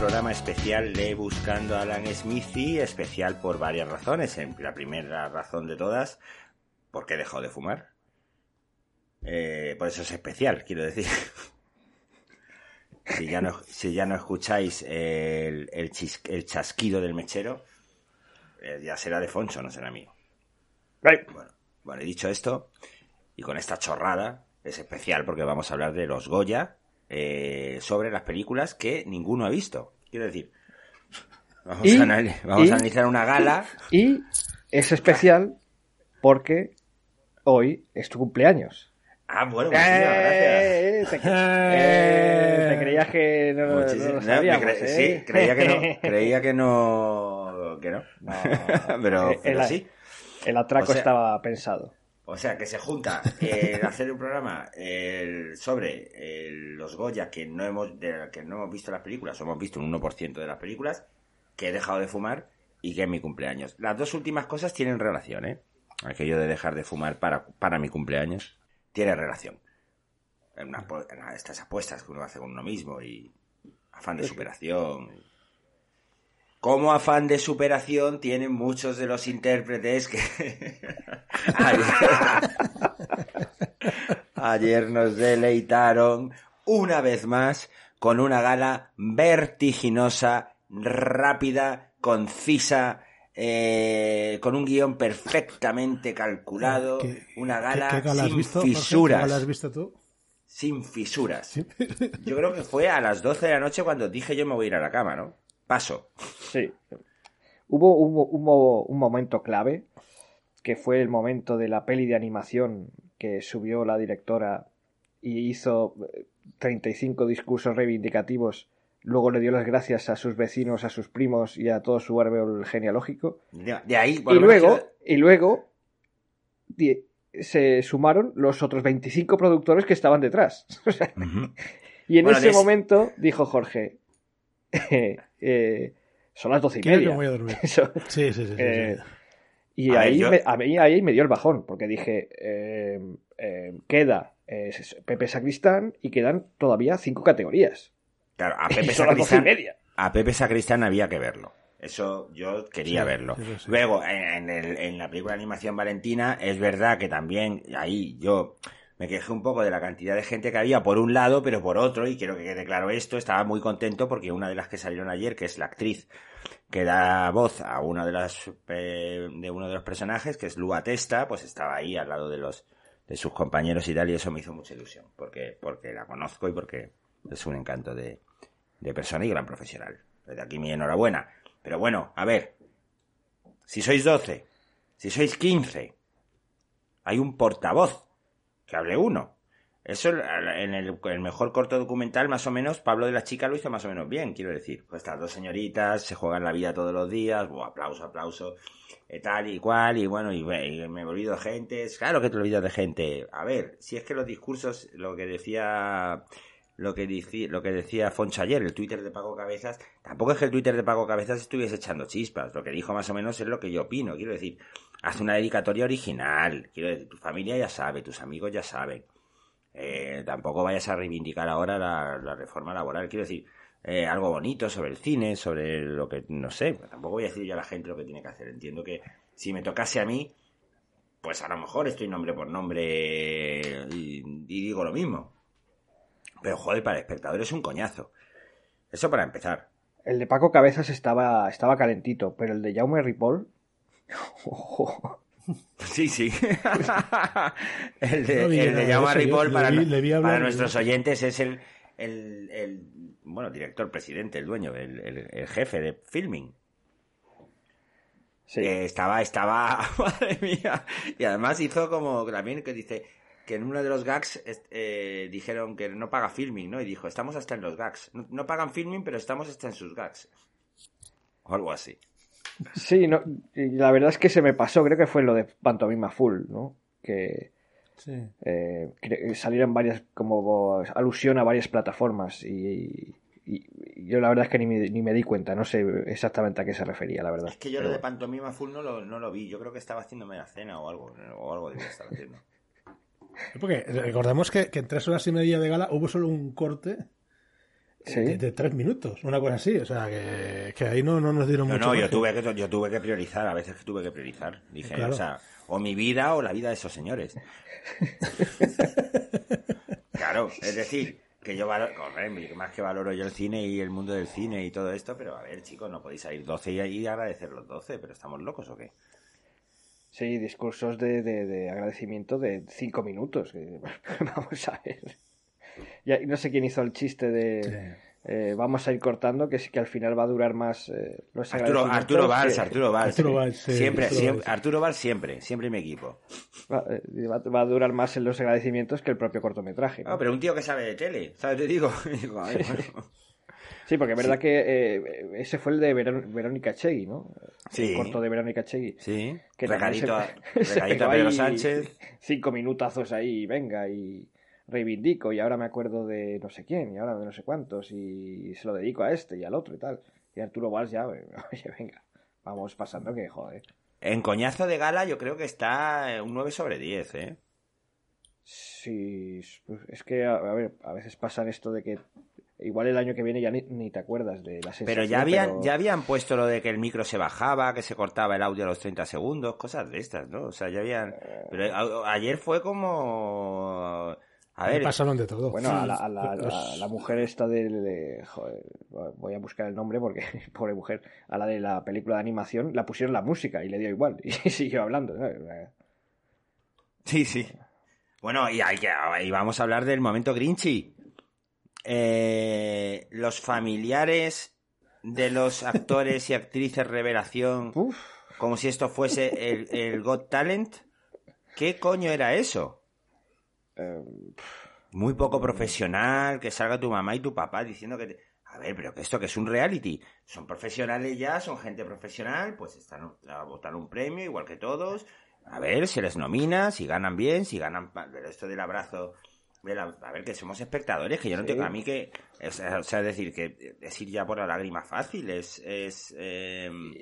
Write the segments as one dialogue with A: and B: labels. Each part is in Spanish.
A: Programa especial de Buscando a Alan Smithy, especial por varias razones. En la primera razón de todas, porque dejado de fumar. Eh, por eso es especial, quiero decir. si, ya no, si ya no escucháis el, el, chis- el chasquido del mechero, eh, ya será de Foncho, no será mío. Bueno, bueno, he dicho esto, y con esta chorrada, es especial porque vamos a hablar de los Goya eh, sobre las películas que ninguno ha visto. Quiero decir, vamos,
B: Y-
A: a, anali- vamos
B: y-
A: a analizar una gala.
B: Y es especial porque hoy es tu cumpleaños.
A: Ah, bueno, muchísimas gracias.
B: Eh, te, eh, te creías que no, no
A: cre-
B: ¿eh?
A: Sí, creía que no. Creía que no. Que no.
B: No,
A: pero,
B: eh,
A: pero
B: el,
A: sí.
B: el atraco
A: O sea-
B: estaba pensado.
A: O sea, que se junta el hacer un programa el- sobre el- los Goya que no hemos de, que no hemos visto las películas, o hemos visto un 1% de las películas, que he dejado de fumar y que es mi cumpleaños. Las dos últimas cosas tienen relación, ¿eh? Aquello de dejar de fumar para, para mi cumpleaños tiene relación. En, una en estas apuestas que uno hace con uno mismo y afán de superación. Como afán de superación tienen muchos de los intérpretes que ayer, ayer nos deleitaron una vez más con una gala vertiginosa, rápida, concisa, eh, con un guion perfectamente calculado,
C: ¿Qué-
A: una gala,
C: ¿Qué, qué gala
A: sin
C: visto? Jorge?
A: fisuras
C: ¿Qué gala has visto tú?
A: sin fisuras. Yo creo que fue a las 12 de la noche cuando dije yo me voy a ir a la cama, ¿no? Paso.
B: Sí. Hubo, hubo, hubo un momento clave que fue el momento de la peli de animación que subió la directora y hizo eh, 35 discursos reivindicativos. Luego le dio las gracias a sus vecinos, a sus primos y a todo su árbol genealógico.
A: De, de ahí,
B: Y luego, y luego se sumaron los otros 25 productores que estaban detrás. Y en
A: Bueno,
B: ese
A: de ese-
B: momento dijo Jorge, eh, son las doce y
C: que
B: media.
C: me voy a dormir.
B: Eso-
C: Sí, sí, sí. sí,
B: eh,
C: sí.
B: y
A: A ver,
B: ahí,
A: yo-
B: me, a mí ahí me dio el bajón, porque dije, eh, eh, queda eh, Pepe Sacristán y quedan todavía cinco categorías.
A: Claro, a Pepe
B: son las doce y
A: Sacristán,
B: media.
A: a Pepe Sacristán había que verlo. Eso yo quería
C: Sí,
A: verlo.
C: sí.
A: Luego, en, en el- en la película de animación Valentina, es verdad que también ahí yo me quejé un poco de la cantidad de gente que había por un lado, pero por otro, y quiero que quede claro esto, estaba muy contento porque una de las que salieron ayer, que es la actriz que da voz a una de las eh, de uno de los personajes, que es Lua Testa, pues estaba ahí al lado de los de sus compañeros y tal, y eso me hizo mucha ilusión, porque, porque la conozco y porque es un encanto de, de persona y gran profesional. Desde aquí mi enhorabuena. Pero bueno, a ver, si sois 12, si sois 15, hay un portavoz, que hable uno. Eso en el, mejor corto documental, más o menos, Pablo de la Chica lo hizo más o menos bien, quiero decir. Pues estas dos señoritas se juegan la vida todos los días, buah, aplauso, aplauso, eh, tal y cual, y bueno, y, me olvido de gente. Claro que te olvidas de gente. A ver, si es que los discursos, lo que decía lo que, lo que decía Foncho ayer, el Twitter de Paco Cabezas, tampoco es que el Twitter de Paco Cabezas estuviese echando chispas. Lo que dijo más o menos es lo que yo opino. Quiero decir, haz una dedicatoria original. Quiero decir, tu familia ya sabe, tus amigos ya saben. Eh, tampoco vayas a reivindicar ahora la, reforma laboral. Quiero decir, eh, algo bonito sobre el cine, sobre lo que, no sé, tampoco voy a decir yo a la gente lo que tiene que hacer. Entiendo que si me tocase a mí, pues a lo mejor estoy nombre por nombre y digo lo mismo. Pero joder, para el espectador es un coñazo. Eso para empezar.
B: El de Paco Cabezas estaba, estaba calentito, pero el de Jaume Ripoll. ojo,
A: Sí, sí. el de, el de Jaume Ripoll para, para nuestros oyentes es el, el, el, bueno, director, presidente, el dueño, el, el, jefe de filming. Sí. estaba, estaba, madre mía. Y además hizo como también que dice que en uno de los gags eh, dijeron que no paga filming, ¿no? Y dijo, estamos hasta en los gags. No, no pagan filming, pero estamos hasta en sus gags. O algo así.
B: Sí, no, la verdad es que se me pasó, creo que fue lo de Pantomima Full, ¿no? Que eh, salieron varias, como alusión a varias plataformas y, yo la verdad es que ni me, ni me, di cuenta, no sé exactamente a qué se refería, la verdad.
A: Es que yo lo de Pantomima Full no lo, no lo vi, yo creo que estaba haciéndome la cena o algo, o algo debía estar haciendo.
C: Porque recordemos que, que en tres horas y media de gala hubo solo un corte de, tres minutos, una cosa así. O sea, que, ahí no, no nos dieron mucho.
A: No, yo tuve, que, yo tuve que priorizar, a veces que tuve que priorizar. Dije, o sea, o mi vida o la vida de esos señores. claro, es decir, que yo valoro, más que valoro yo el cine y el mundo del cine y todo esto, pero a ver, chicos, no podéis salir 12 y, agradecer los 12, pero ¿estamos locos o qué?
B: Sí, discursos de, de, agradecimiento de cinco minutos. Vamos a ver. Ya, no sé quién hizo el chiste de... Eh, vamos a ir cortando, que sí que al final va a durar más eh,
A: los Arturo, Arturo Valls, Arturo Valls. siempre, siempre, Arturo Valls siempre, siempre mi equipo.
B: Eh, va, a durar más en los agradecimientos que el propio cortometraje.
A: ¿no? pero un tío que sabe de tele, ¿sabes? Te digo.
B: sí, porque es verdad que ese fue el de Verónica Chegui, ¿no?
A: Sí.
B: El corto de Verónica Chegui.
A: Sí. Que recadito, a, Pedro Sánchez.
B: Cinco minutazos ahí, venga, y reivindico y ahora me acuerdo de no sé quién y ahora de no sé cuántos y se lo dedico a este y al otro y tal. Y Arturo Valls ya, oye, venga, vamos pasando que joder.
A: En coñazo de gala yo creo que está un 9 sobre 10, ¿eh?
B: Sí, es que, a, ver, a veces pasa esto de que igual el año que viene ya ni, te acuerdas de la
A: Pero ya habían, ya habían puesto lo de que el micro se bajaba, que se cortaba el audio a los 30 segundos, cosas de estas, ¿no? O sea, ya habían... Eh. Pero ayer fue como
C: a ver, pasaron de todo.
B: Bueno, a la, mujer esta de, joder, voy a buscar el nombre porque, pobre mujer, a la de la película de animación, la pusieron la música y le dio igual. Y siguió hablando.
A: Sí, sí. Bueno, y, hay y vamos a hablar del momento Grinchy. Eh, los familiares de los actores y actrices revelación, como si esto fuese el, el Got Talent. ¿Qué coño era eso?
B: Em,
A: Muy poco profesional, que salga tu mamá y tu papá diciendo que... A ver, pero que esto que es un reality. Son profesionales ya, son gente profesional, pues están a votar un premio igual que todos. A ver, se les nomina, si ganan bien, si ganan... Esto del abrazo... a ver, que somos espectadores, que yo no tengo... A mí que... O sea, decir, que es ir ya por la lágrima fácil, es... es em,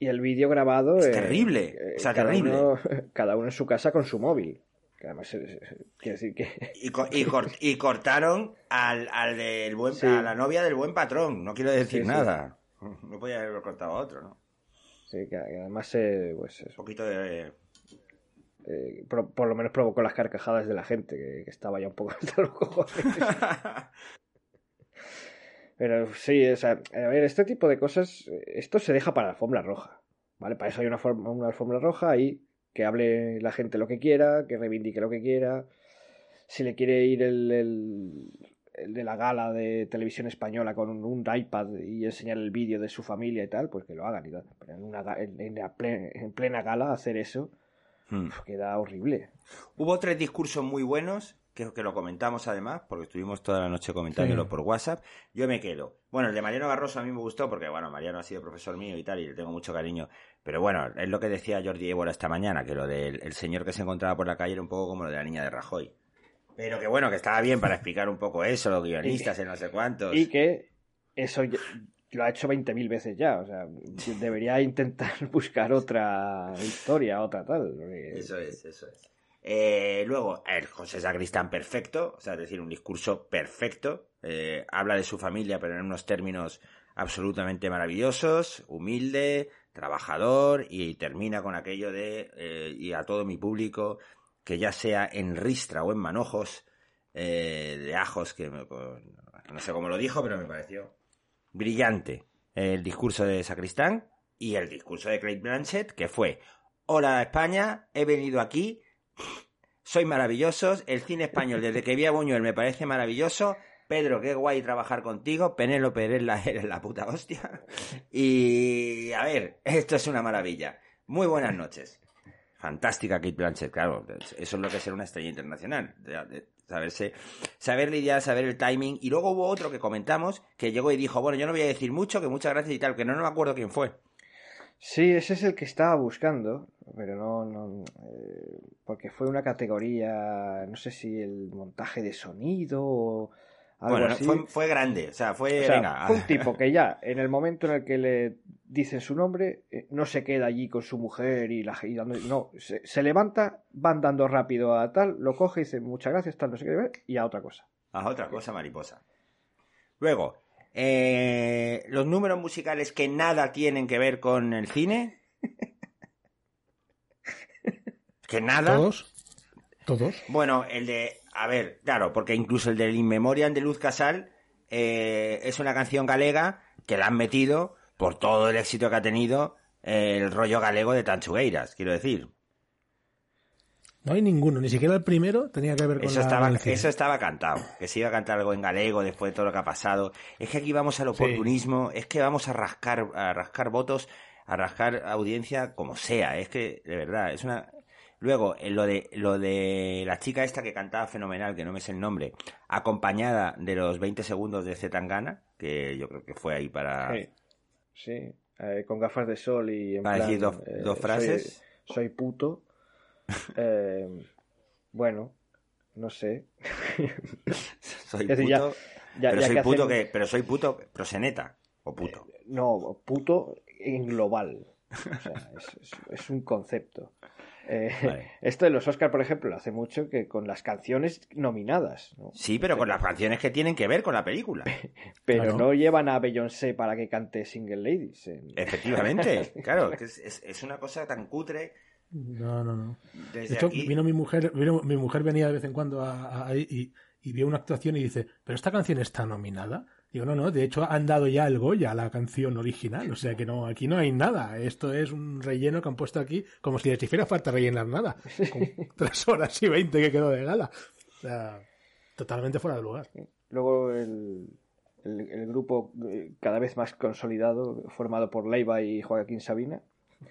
B: y el vídeo grabado...
A: Es terrible, o sea, terrible.
B: cada uno en su casa con su móvil. Que además, decir que...
A: Y, cortaron al, al del buen, a la novia del buen patrón, no quiero decir nada. No podía haberlo cortado a otro, ¿no?
B: Sí, que además, eh, pues...
A: Un poquito de...
B: Eh, por, lo menos provocó las carcajadas de la gente, que, estaba ya un poco hasta los Pero sí, o sea, a ver, este tipo de cosas, esto se deja para la alfombra roja, ¿vale? Para eso hay una, una alfombra roja y que hable la gente lo que quiera, que reivindique lo que quiera. Si le quiere ir el, el, de la gala de televisión española con un, iPad y enseñar el vídeo de su familia y tal, pues que lo hagan y en, una, en, plena, gala hacer eso hmm. queda horrible.
A: Hubo tres discursos muy buenos que, lo comentamos además, porque estuvimos toda la noche comentándolo por WhatsApp. Yo me quedo. Bueno, el de Mariano Barroso a mí me gustó porque, bueno, Mariano ha sido profesor mío y tal, y le tengo mucho cariño. Pero bueno, es lo que decía Jordi Évora esta mañana, que lo del señor que se encontraba por la calle era un poco como lo de la niña de Rajoy. Pero que bueno, que estaba bien para explicar un poco eso, los guionistas, en no sé cuántos.
B: Y que eso lo ha hecho 20.000 veces ya. O sea, debería intentar buscar otra historia, otra tal.
A: Eso es, eso es. Eh, luego, el José Sacristán perfecto, o sea, es decir, un discurso perfecto. Eh, habla de su familia, pero en unos términos absolutamente maravillosos, humilde, trabajador, y termina con aquello de, eh, y a todo mi público, que ya sea en ristra o en manojos, de ajos, que no sé cómo lo dijo, pero me pareció brillante el discurso de Sacristán y el discurso de Craig Blanchett, que fue hola España, he venido aquí, soy maravillosos, el cine español desde que vi a Buñuel me parece maravilloso, Pedro, qué guay trabajar contigo, Penélope eres la, eres la puta hostia, y a ver, esto es una maravilla. Muy buenas noches. Fantástica Kate Blanchett, claro, eso es lo que es ser una estrella internacional, saberse, saber lidiar, saber el timing, y luego hubo otro que comentamos, que llegó y dijo, bueno, yo no voy a decir mucho, que muchas gracias y tal, que no, no me acuerdo quién fue.
B: Sí, ese es el que estaba buscando, pero no, no eh, porque fue una categoría, no sé si el montaje de sonido o algo
A: bueno,
B: así.
A: Fue, fue, grande, o sea, fue,
B: o sea,
A: venga.
B: fue un tipo que ya, en el momento en el que le dicen su nombre, eh, no se queda allí con su mujer y la y dando, no, se, se, levanta, van dando rápido a tal, lo coge y dice muchas gracias, tal, no sé qué, y a otra cosa.
A: A otra cosa, mariposa. Luego, eh, los números musicales que nada tienen que ver con el cine. que nada.
C: ¿Todos? ¿Todos?
A: Bueno, el de. A ver, claro, porque incluso el del In Memoriam de Luz Casal eh, es una canción galega que la han metido por todo el éxito que ha tenido el rollo galego de Tanchugueiras, quiero decir.
C: No hay ninguno, ni siquiera el primero tenía que ver con
A: eso
C: la
A: estaba,
C: Valencia.
A: Eso estaba cantado, que se iba a cantar algo en galego después de todo lo que ha pasado. Es que aquí vamos al oportunismo, sí. es que vamos a rascar, a rascar votos, a rascar audiencia como sea. Es que, de verdad, es una... Luego, lo de, lo de la chica esta que cantaba fenomenal, que no me sé el nombre, acompañada de los 20 segundos de Zetangana, que yo creo que fue ahí para...
B: Sí, sí. Eh, con gafas de sol y en
A: para
B: plan,
A: decir dos,
B: eh,
A: dos frases.
B: Soy, soy puto. Eh, bueno, no sé.
A: soy puto, decir, ya, ya, pero, ya soy que puto hacen... que, pero soy puto proseneta o puto.
B: Eh, no, puto en global. O sea, es, es, es un concepto. Eh, vale. Esto de los Oscar, por ejemplo, lo hace mucho que con las canciones nominadas. ¿no?
A: Sí, pero con las canciones que tienen que ver con la película.
B: pero claro. no llevan a Beyoncé para que cante Single Ladies. En...
A: Efectivamente, claro, es, es, es, una cosa tan cutre.
C: No, no, no. Desde de hecho, aquí... vino mi mujer, vino, mi mujer venía de vez en cuando a, a, a y, y vio una actuación y dice, pero esta canción está nominada. Digo, no, no, de hecho han dado ya el Goya a la canción original, o sea que no, aquí no hay nada, esto es un relleno que han puesto aquí, como si les hiciera falta rellenar nada, con tres horas y veinte que quedó de gala. O sea, totalmente fuera de lugar.
B: Luego el, el, el grupo eh, cada vez más consolidado, formado por Leiva y Joaquín Sabina.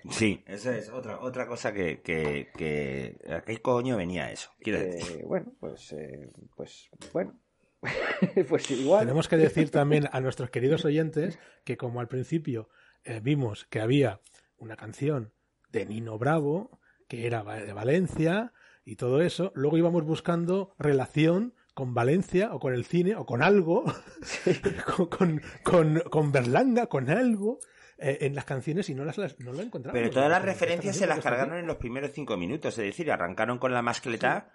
A: Sí, esa es otra otra cosa que, que, que ¿a qué coño venía eso? Quiero decir.
B: Eh, bueno, pues, eh, pues, bueno, pues igual.
C: Tenemos que decir también a nuestros queridos oyentes que como al principio eh, vimos que había una canción de Nino Bravo, que era de Valencia y todo eso, luego íbamos buscando relación con Valencia o con el cine o con algo, sí. con, con, con, con, Berlanga, con algo. Eh, en las canciones y no las, las no lo encontramos.
A: Pero todas las referencias se las cargaron en los primeros cinco minutos, es decir, arrancaron con la mascleta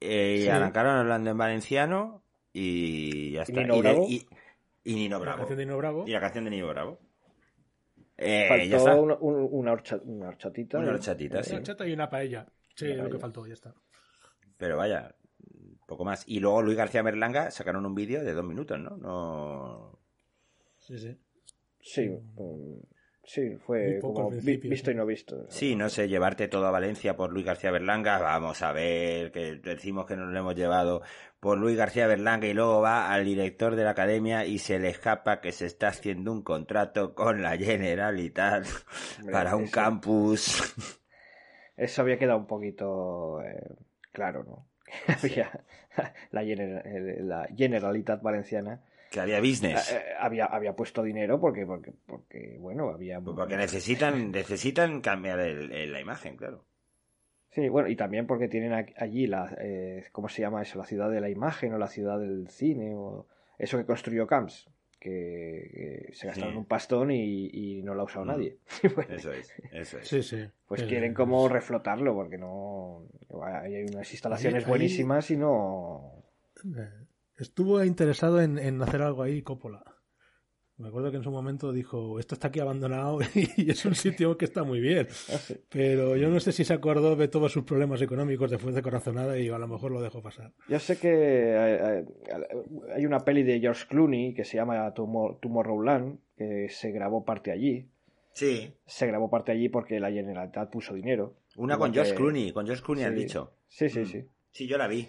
A: sí. eh, y sí. arrancaron hablando en valenciano y ya está.
B: ¿Y Nino Bravo?
A: Y, y, y Nino Bravo.
C: La canción de Nino Bravo.
A: Y la canción de Nino Bravo. Eh,
B: faltó
A: ya está.
B: Una, una, horcha, una, horchatita.
A: Una horchatita,
C: una
A: sí.
C: horchata y una paella. Sí, una lo paella. que faltó, ya está.
A: Pero vaya, poco más. Y luego Luis García Berlanga sacaron un vídeo de dos minutos, ¿no? No.
C: Sí, sí.
B: Sí, um, sí, fue como visto y no visto.
A: Sí, no sé, llevarte todo a Valencia por Luis García Berlanga, vamos a ver, que decimos que nos lo hemos llevado por Luis García Berlanga y luego va al director de la academia y se le escapa que se está haciendo un contrato con la Generalitat para un
B: eso,
A: campus.
B: Eso había quedado un poquito eh, claro, ¿no? había la, General, la Generalitat Valenciana
A: que había business.
B: Eh, había, había puesto dinero porque, porque, porque bueno, había.
A: Pues porque necesitan, necesitan cambiar el, el, la imagen, claro.
B: Sí, bueno, y también porque tienen allí la, eh, ¿cómo se llama eso? La ciudad de la imagen o la ciudad del cine o eso que construyó Camps, que, que se gastaron sí. un pastón y, y, no lo ha usado mm. nadie.
A: bueno, eso es, eso es.
C: Sí, sí.
B: Pues quieren como reflotarlo porque no, hay unas instalaciones ahí, buenísimas ahí... y no
C: estuvo interesado en, en, hacer algo ahí Coppola. Me acuerdo que en su momento dijo, esto está aquí abandonado y es un sitio que está muy bien. Pero yo no sé si se acordó de todos sus problemas económicos después de Corazonada y a lo mejor lo dejó pasar.
B: Yo sé que hay una peli de George Clooney que se llama Tomorrowland, que se grabó parte allí.
A: Sí.
B: Se grabó parte allí porque la Generalitat puso dinero.
A: Una con George Clooney, con George Clooney han dicho.
B: Sí, sí, mm. sí.
A: Sí, yo la vi.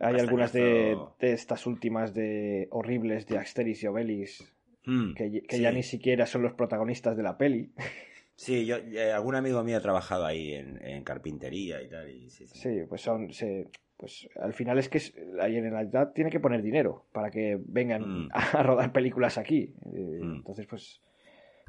B: Hay algunas de, estas últimas de horribles de Asterix y Obelix mm, que, ya ni siquiera son los protagonistas de la peli.
A: Sí, yo, eh, algún amigo mío ha trabajado ahí en, carpintería y tal.
B: sí, pues son, pues al final es que la Generalitat tiene que poner dinero para que vengan mm. a rodar películas aquí. Eh, entonces, pues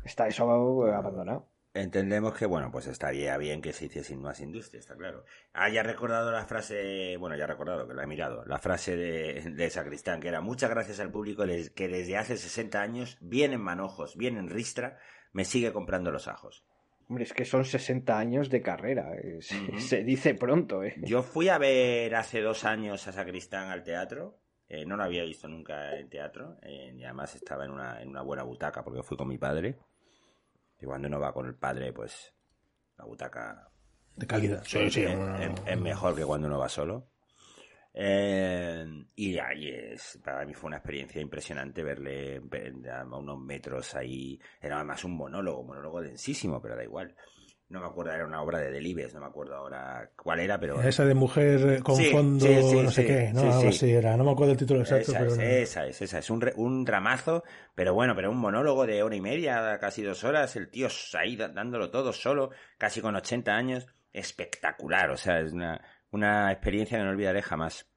B: está eso abandonado.
A: Entendemos que, bueno, pues estaría bien que se hiciese más industria, está claro. Ah, ya recordado la frase, bueno, ya he recordado que la he mirado, la frase de, de Sacristán, que era muchas gracias al público que desde hace 60 años, bien en manojos, bien en ristra, me sigue comprando los ajos.
B: Hombre, es que son 60 años de carrera, se dice pronto, ¿eh?
A: Yo fui a ver hace dos años a Sacristán al teatro, eh, no lo había visto nunca en teatro, eh, y además estaba en una, en una buena butaca porque fui con mi padre. Y cuando uno va con el padre, pues la butaca...
C: De calidad.
A: Sí, sí, es, mejor que cuando uno va solo. Eh, y ahí es, para mí fue una experiencia impresionante verle a unos metros ahí. Era más un monólogo, monólogo densísimo, pero da igual no me acuerdo, era una obra de Delibes, no me acuerdo ahora cuál era, pero...
C: Esa de mujer con fondo, no sé qué, ¿no? Algo así era, no me acuerdo el título exacto,
A: esa
C: pero...
A: Es, Esa es, esa es, un, un dramazo, pero bueno, pero un monólogo de hora y media, casi dos horas, el tío ahí dándolo todo solo, casi con 80 años, espectacular, o sea, es una, una experiencia que no olvidaré jamás.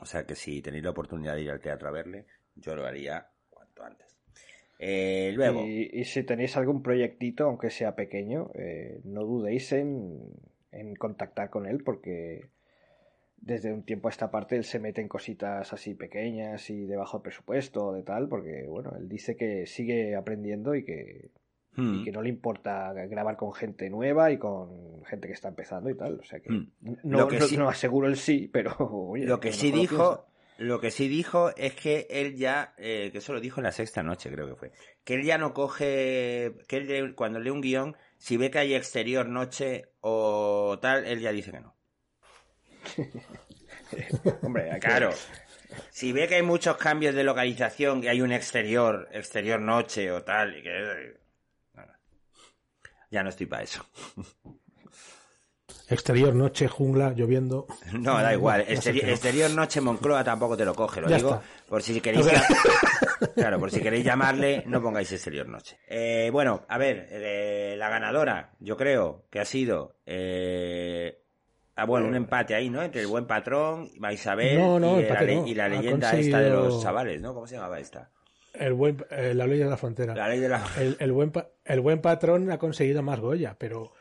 A: O sea que si tenéis la oportunidad de ir al teatro a verle, yo lo haría cuanto antes. Eh, luego.
B: Y, si tenéis algún proyectito, aunque sea pequeño, eh, no dudéis en, en, contactar con él porque desde un tiempo a esta parte él se mete en cositas así pequeñas y de bajo presupuesto de tal, porque bueno, él dice que sigue aprendiendo y que, hmm. que no le importa grabar con gente nueva y con gente que está empezando y tal. O sea que, hmm. no, no, aseguro el sí, pero
A: lo que sí dijo lo que sí dijo es que él ya, eh, que eso lo dijo en la sexta noche creo que fue, que él ya no coge, que él cuando lee un guion, si ve que hay exterior, noche o tal, él ya dice que no. Hombre, claro. Si ve que hay muchos cambios de localización, que hay un exterior, exterior noche o tal, y que... Ya no estoy para eso.
C: Exterior noche, jungla, lloviendo.
A: No, da igual. Exterior, noche, Moncloa tampoco te lo coge, lo digo. Por si queréis. claro, por si queréis llamarle, no pongáis exterior noche. Eh, bueno, a ver, eh, la ganadora, yo creo que ha sido. Eh, ah, bueno, un empate ahí, ¿no? Entre el buen patrón, Isabel y, la, leyenda esta de los chavales, ¿no? ¿Cómo se llamaba esta?
C: El buen, la ley de la frontera.
A: La ley de la...
C: El, buen, el buen patrón ha conseguido más Goya, pero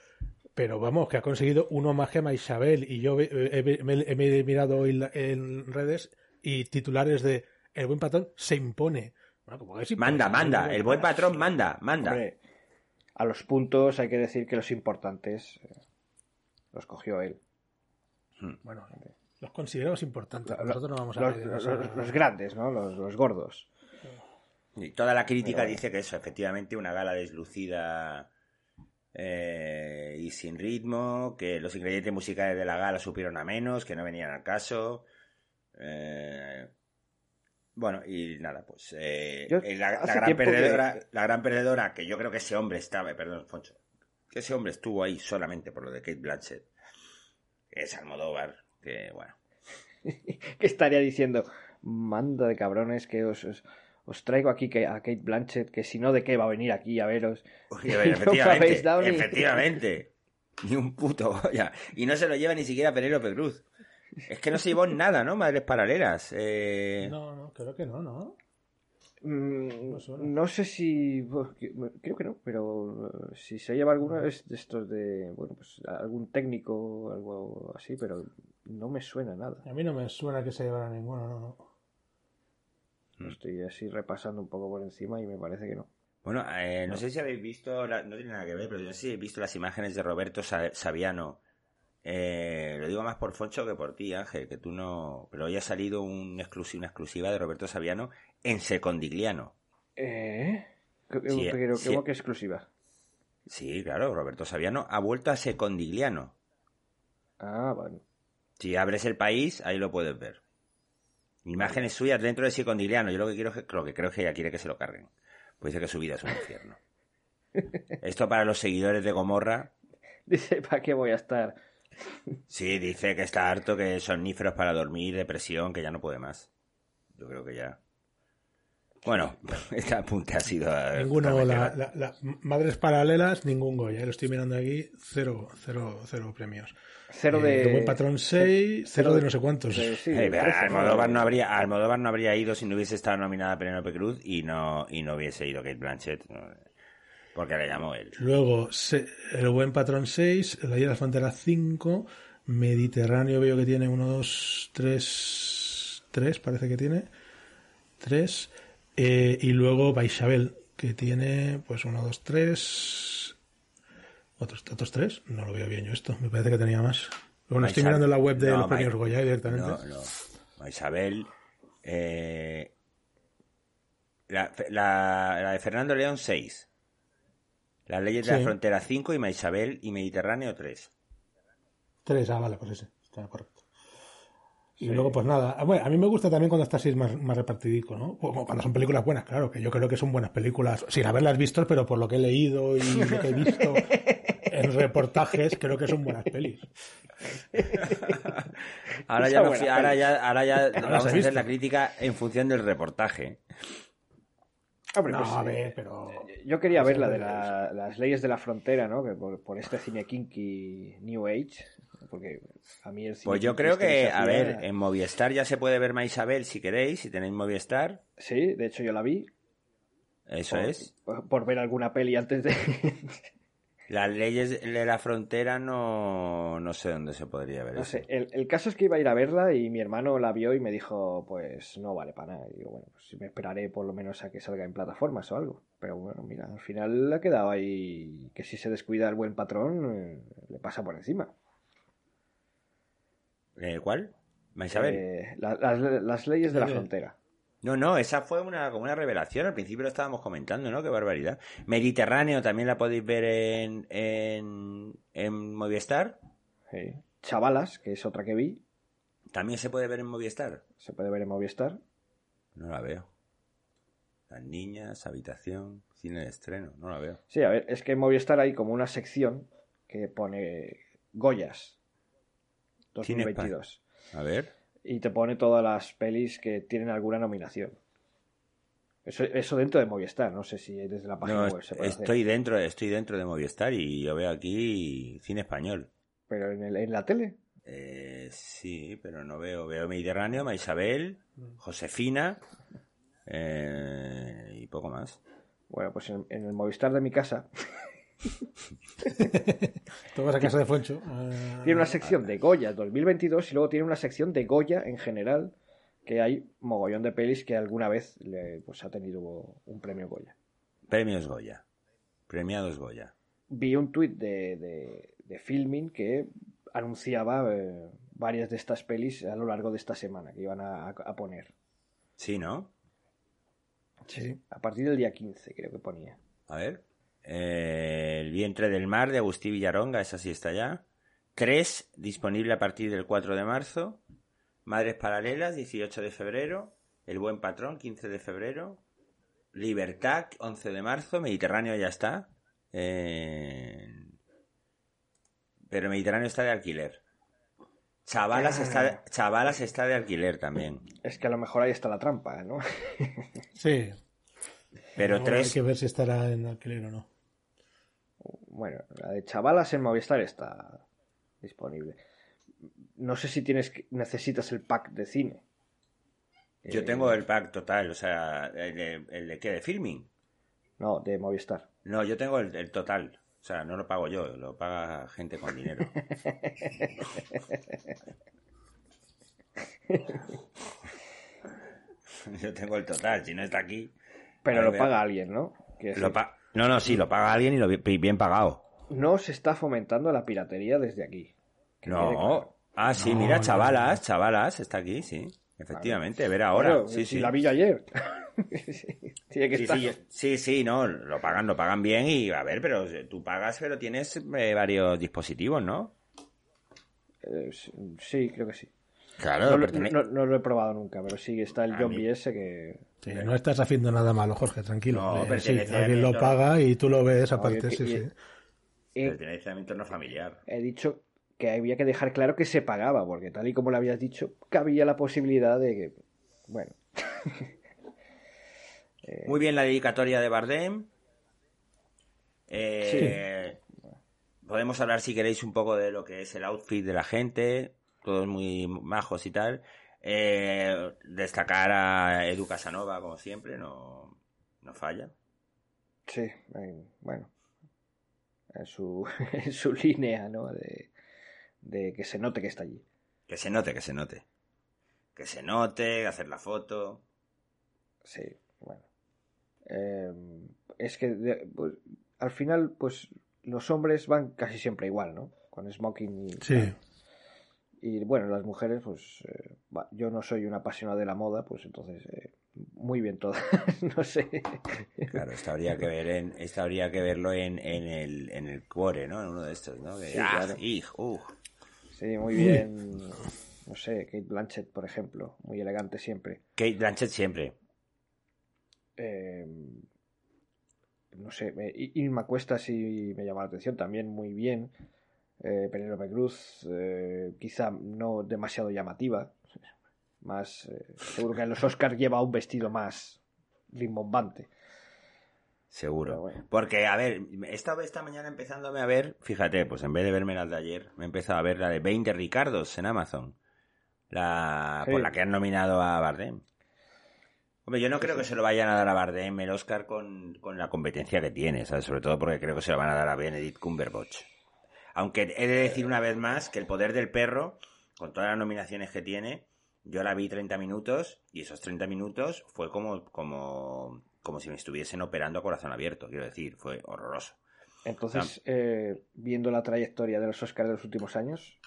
C: pero vamos, que ha conseguido uno más que Isabel. Y yo me, he mirado hoy en redes y titulares de El buen patrón se impone.
A: manda, manda, el buen patrón manda, manda.
B: a los puntos hay que decir que los importantes eh, los cogió él.
C: Hmm. Bueno, los consideramos importantes. Nosotros no vamos a
B: los, los, grandes, ¿no? Los, los gordos.
A: Y toda la crítica dice que eso, efectivamente, una gala deslucida eh, y sin ritmo, que los ingredientes musicales de la gala supieron a menos, que no venían al caso. Eh, bueno, y nada, pues eh, la, gran perdedora, que... la gran perdedora, que yo creo que ese hombre estaba, perdón, Foncho, que ese hombre estuvo ahí solamente por lo de Kate Blanchett, es Almodóvar, que bueno.
B: que estaría diciendo, manda de cabrones que os, os traigo aquí a Kate Blanchett, que si no, ¿de qué va a venir aquí a veros?
A: efectivamente, efectivamente. Ni un puto Y no se lo lleva ni siquiera Penélope Cruz. Es que no se llevó nada, ¿no? Madres paralelas. Eh...
C: No, no, creo que no, ¿no?
B: Mm, no sé si. Creo que no, pero eh, si se lleva alguno es de estos de. Bueno, pues algún técnico o algo así, pero no me suena nada.
C: A mí no me suena que se llevara ninguno, no, no.
B: Mm. Estoy así repasando un poco por encima y me parece que no.
A: Bueno, eh, no, sé si habéis visto, no tiene nada que ver, pero no sé si habéis visto las imágenes de Roberto Saviano. Eh, lo digo más por Foncho que por ti, Ángel, que tú no. Pero hoy ha salido un una exclusiva de Roberto Saviano en Secondigliano.
B: ¿Eh? pero, ¿cómo que exclusiva?
A: Sí, claro, Roberto Saviano ha vuelto a Secondigliano.
B: Ah, bueno.
A: Si abres el país, ahí lo puedes ver. Imágenes suyas dentro de Sicondiliano. Yo lo que quiero lo que creo es que ella quiere que se lo carguen. Pues dice que su vida es un infierno. Esto para los seguidores de Gomorra.
B: Dice, ¿para qué voy a estar?
A: Sí, dice que está harto, que somníferos para dormir, depresión, que ya no puede más. Yo creo que ya. Bueno, este apunte ha sido.
C: Ninguno, la, Madres Paralelas, ningún Goya. Lo estoy mirando aquí, cero, cero, cero premios.
B: Cero de.
C: Eh, Buen Patrón 6, cero, de no sé cuántos.
A: Sí, Almodóvar, no habría, Almodóvar no habría ido si no hubiese estado nominada a Penélope Cruz y no, y no hubiese ido Kate Blanchett. Porque le llamó él.
C: Luego, El Buen Patrón 6, La Isla de la Frontera 5, Mediterráneo veo que tiene unos 3, 3 parece que tiene. 3. Eh, y luego Baisabel, que tiene pues 1, 2, 3. ¿Otros, ¿Otros tres? No lo veo bien yo esto. Me parece que tenía más. Bueno, estoy mirando la web de los premios Goya directamente. No, no.
A: Baisabel. Eh, la, la, la, de Fernando León 6. Las leyes de la frontera 5 y Maisabel y Mediterráneo 3.
C: 3, ah, vale, pues ese, está correcto. Y luego, pues nada, ah, bueno, a mí me gusta también cuando está así más, más repartidico, ¿no? cuando son películas buenas, claro, que yo creo que son buenas películas, sin haberlas visto, pero por lo que he leído y lo que he visto en reportajes, creo que son buenas pelis.
A: ahora, ya ahora ya, ahora ya vamos a hacer la crítica en función del reportaje.
B: Pues, a ver, eh, pero... Yo quería ver la de las leyes de la frontera, ¿no? Que por, este cine kinky New Age, porque a mí el
A: Pues yo creo que, a ver, en Movistar ya se puede ver más Isabel si queréis, si tenéis Movistar.
B: Sí, de hecho yo la vi.
A: Eso es.
B: por, ver alguna peli antes de...
A: Las leyes de la frontera no, no sé dónde se podría ver.
B: No sé, el, caso es que iba a ir a verla y mi hermano la vio y me dijo, pues no vale para nada. Y digo, bueno, pues me esperaré por lo menos a que salga en plataformas o algo. Pero bueno, mira, al final le ha quedado ahí que si se descuida el buen patrón, eh, le pasa por encima.
A: Eh, ¿Cuál? Isabel?
B: Eh, las leyes de la frontera.
A: No, no, esa fue una, como una revelación. Al principio lo estábamos comentando, ¿no? Qué barbaridad. Mediterráneo también la podéis ver en, en, en Movistar.
B: Sí. Chavalas, que es otra que vi.
A: ¿También se puede ver en Movistar?
B: Se puede ver en Movistar.
A: No la veo. Las niñas, habitación, cine de estreno, no la veo.
B: Sí, a ver, es que en Movistar hay como una sección que pone Goyas 2022.
A: A ver
B: y te pone todas las pelis que tienen alguna nominación. Eso, eso dentro de Movistar, no sé si desde la página web se puede
A: estoy dentro, estoy dentro de Movistar y yo veo aquí cine español.
B: ¿Pero en, el, en la tele?
A: Eh, sí, pero no veo. Veo Mediterráneo, Isabel, Josefina eh, y poco más.
B: Bueno, pues en el Movistar de mi casa
C: Tomas a casa de Foncho.
B: Tiene una sección de Goya 2022 y luego tiene una sección de Goya en general, que hay mogollón de pelis que alguna vez le, pues, ha tenido un premio Goya.
A: Premios Goya. Premiados Goya.
B: Vi un tuit de, de, Filming que anunciaba eh, varias de estas pelis a lo largo de esta semana que iban a, a poner.
A: Sí, ¿no?
B: Sí. A partir del día 15 creo que ponía.
A: A ver. Eh, el vientre del mar de Agustí Villaronga, esa sí está ya. Tres, disponible a partir del 4 de marzo. Madres Paralelas, 18 de febrero. El Buen Patrón, 15 de febrero. Libertad, 11 de marzo. Mediterráneo ya está. Eh, pero Mediterráneo está de alquiler. Chavalas, está, de... Chavalas está de alquiler también.
B: Es que a lo mejor ahí está la trampa, ¿no?
C: sí.
A: Pero tres.
C: Hay que ver si estará en alquiler o no.
B: Bueno, la de Chavalas en Movistar está disponible. No sé si tienes necesitas el pack de cine.
A: Yo tengo el pack total, o sea, ¿el de, el qué? ¿De filming?
B: No, de Movistar.
A: No, yo tengo el, total. O sea, no lo pago yo, lo paga gente con dinero. yo tengo el total, si no está aquí.
B: Pero lo paga alguien, ¿no?
A: No, no, sí, lo paga alguien y lo bien pagado.
B: No se está fomentando la piratería desde aquí.
A: No. Ah, sí, mira, chavalas, chavalas, está aquí, sí. Efectivamente, ver ahora. sí, sí.
B: La vi ayer.
A: sí, sí, no, lo pagan, lo pagan bien y a ver, pero tú pagas, pero tienes eh, varios dispositivos, ¿no?
B: Eh, sí, creo que sí.
A: Claro,
B: no, lo he probado nunca, pero sí está el John ese que.
C: Sí, no estás haciendo nada malo, Jorge, tranquilo. No, sí, alguien lo paga y tú lo ves aparte, sí, sí.
A: Pertenece a mi entorno familiar.
B: He dicho que había que dejar claro que se pagaba, porque tal y como lo habías dicho, cabía la posibilidad de que. Bueno.
A: Muy bien la dedicatoria de Bardem. Eh, podemos hablar, si queréis, un poco de lo que es el outfit de la gente todos muy majos y tal. Eh, destacar a Edu Casanova, como siempre, no, no falla.
B: Sí, bueno, en su, en su línea, ¿no? De, de, que se note que está allí.
A: Que se note, que se note. Que se note, hacer la foto.
B: Sí, bueno. Eh, es que pues, al final, pues los hombres van casi siempre igual, ¿no? Con smoking y...
C: Sí.
B: Y bueno, las mujeres, pues eh, yo no soy una apasionada de la moda, pues entonces eh, muy bien todas, no sé.
A: Claro, esto habría que ver en, esto habría que verlo en, en el en el cuore, ¿no? En uno de estos, ¿no? sí, ah, uh.
B: sí, muy bien. No sé, Kate Blanchett, por ejemplo, muy elegante siempre.
A: Kate Blanchett siempre.
B: Eh, no sé, Irma Cuesta sí me llama la atención, también muy bien eh, Penélope Cruz, eh, quizá no demasiado llamativa. Más, eh, seguro que en los Oscars lleva un vestido más rimbombante.
A: Seguro. Porque, a ver, esta, esta mañana empezándome a ver, fíjate, pues en vez de verme la de ayer, me he empezado a ver la de 20 Ricardos en Amazon. La, Por la que han nominado a Bardem. Hombre, yo no creo que se lo vayan a dar a Bardem el Oscar con, con la competencia que tiene, ¿sabes? Sobre todo porque creo que se lo van a dar a Benedict Cumberbatch. Aunque he de decir una vez más que El Poder del Perro, con todas las nominaciones que tiene, yo la vi 30 minutos y esos 30 minutos fue como, como, como si me estuviesen operando a corazón abierto, quiero decir, fue horroroso.
B: Entonces, eh, viendo la trayectoria de los Oscars de los últimos años,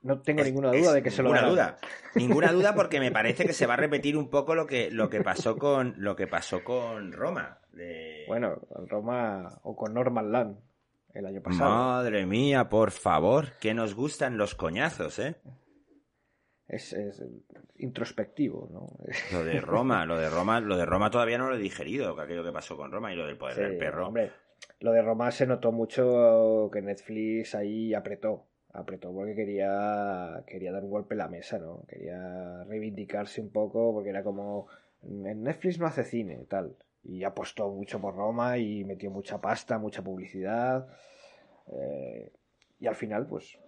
B: no tengo ninguna duda de que se lo
A: Ninguna duda. Ninguna duda porque me parece que se va a repetir un poco lo que, lo que pasó con lo que pasó con Roma.
B: Bueno, Roma o con Norman Land el año pasado.
A: Madre mía, por favor, que nos gustan los coñazos, ¿eh?
B: Es, introspectivo, ¿no?
A: Lo de Roma, lo de Roma, lo de Roma todavía no lo he digerido, aquello que pasó con Roma y lo del poder del perro.
B: Hombre, lo de Roma se notó mucho que Netflix ahí apretó, apretó porque quería quería dar un golpe en la mesa, ¿no? Quería reivindicarse un poco porque era como en Netflix no hace cine, tal y apostó mucho por Roma y metió mucha pasta, mucha publicidad. Eh, y al final, pues,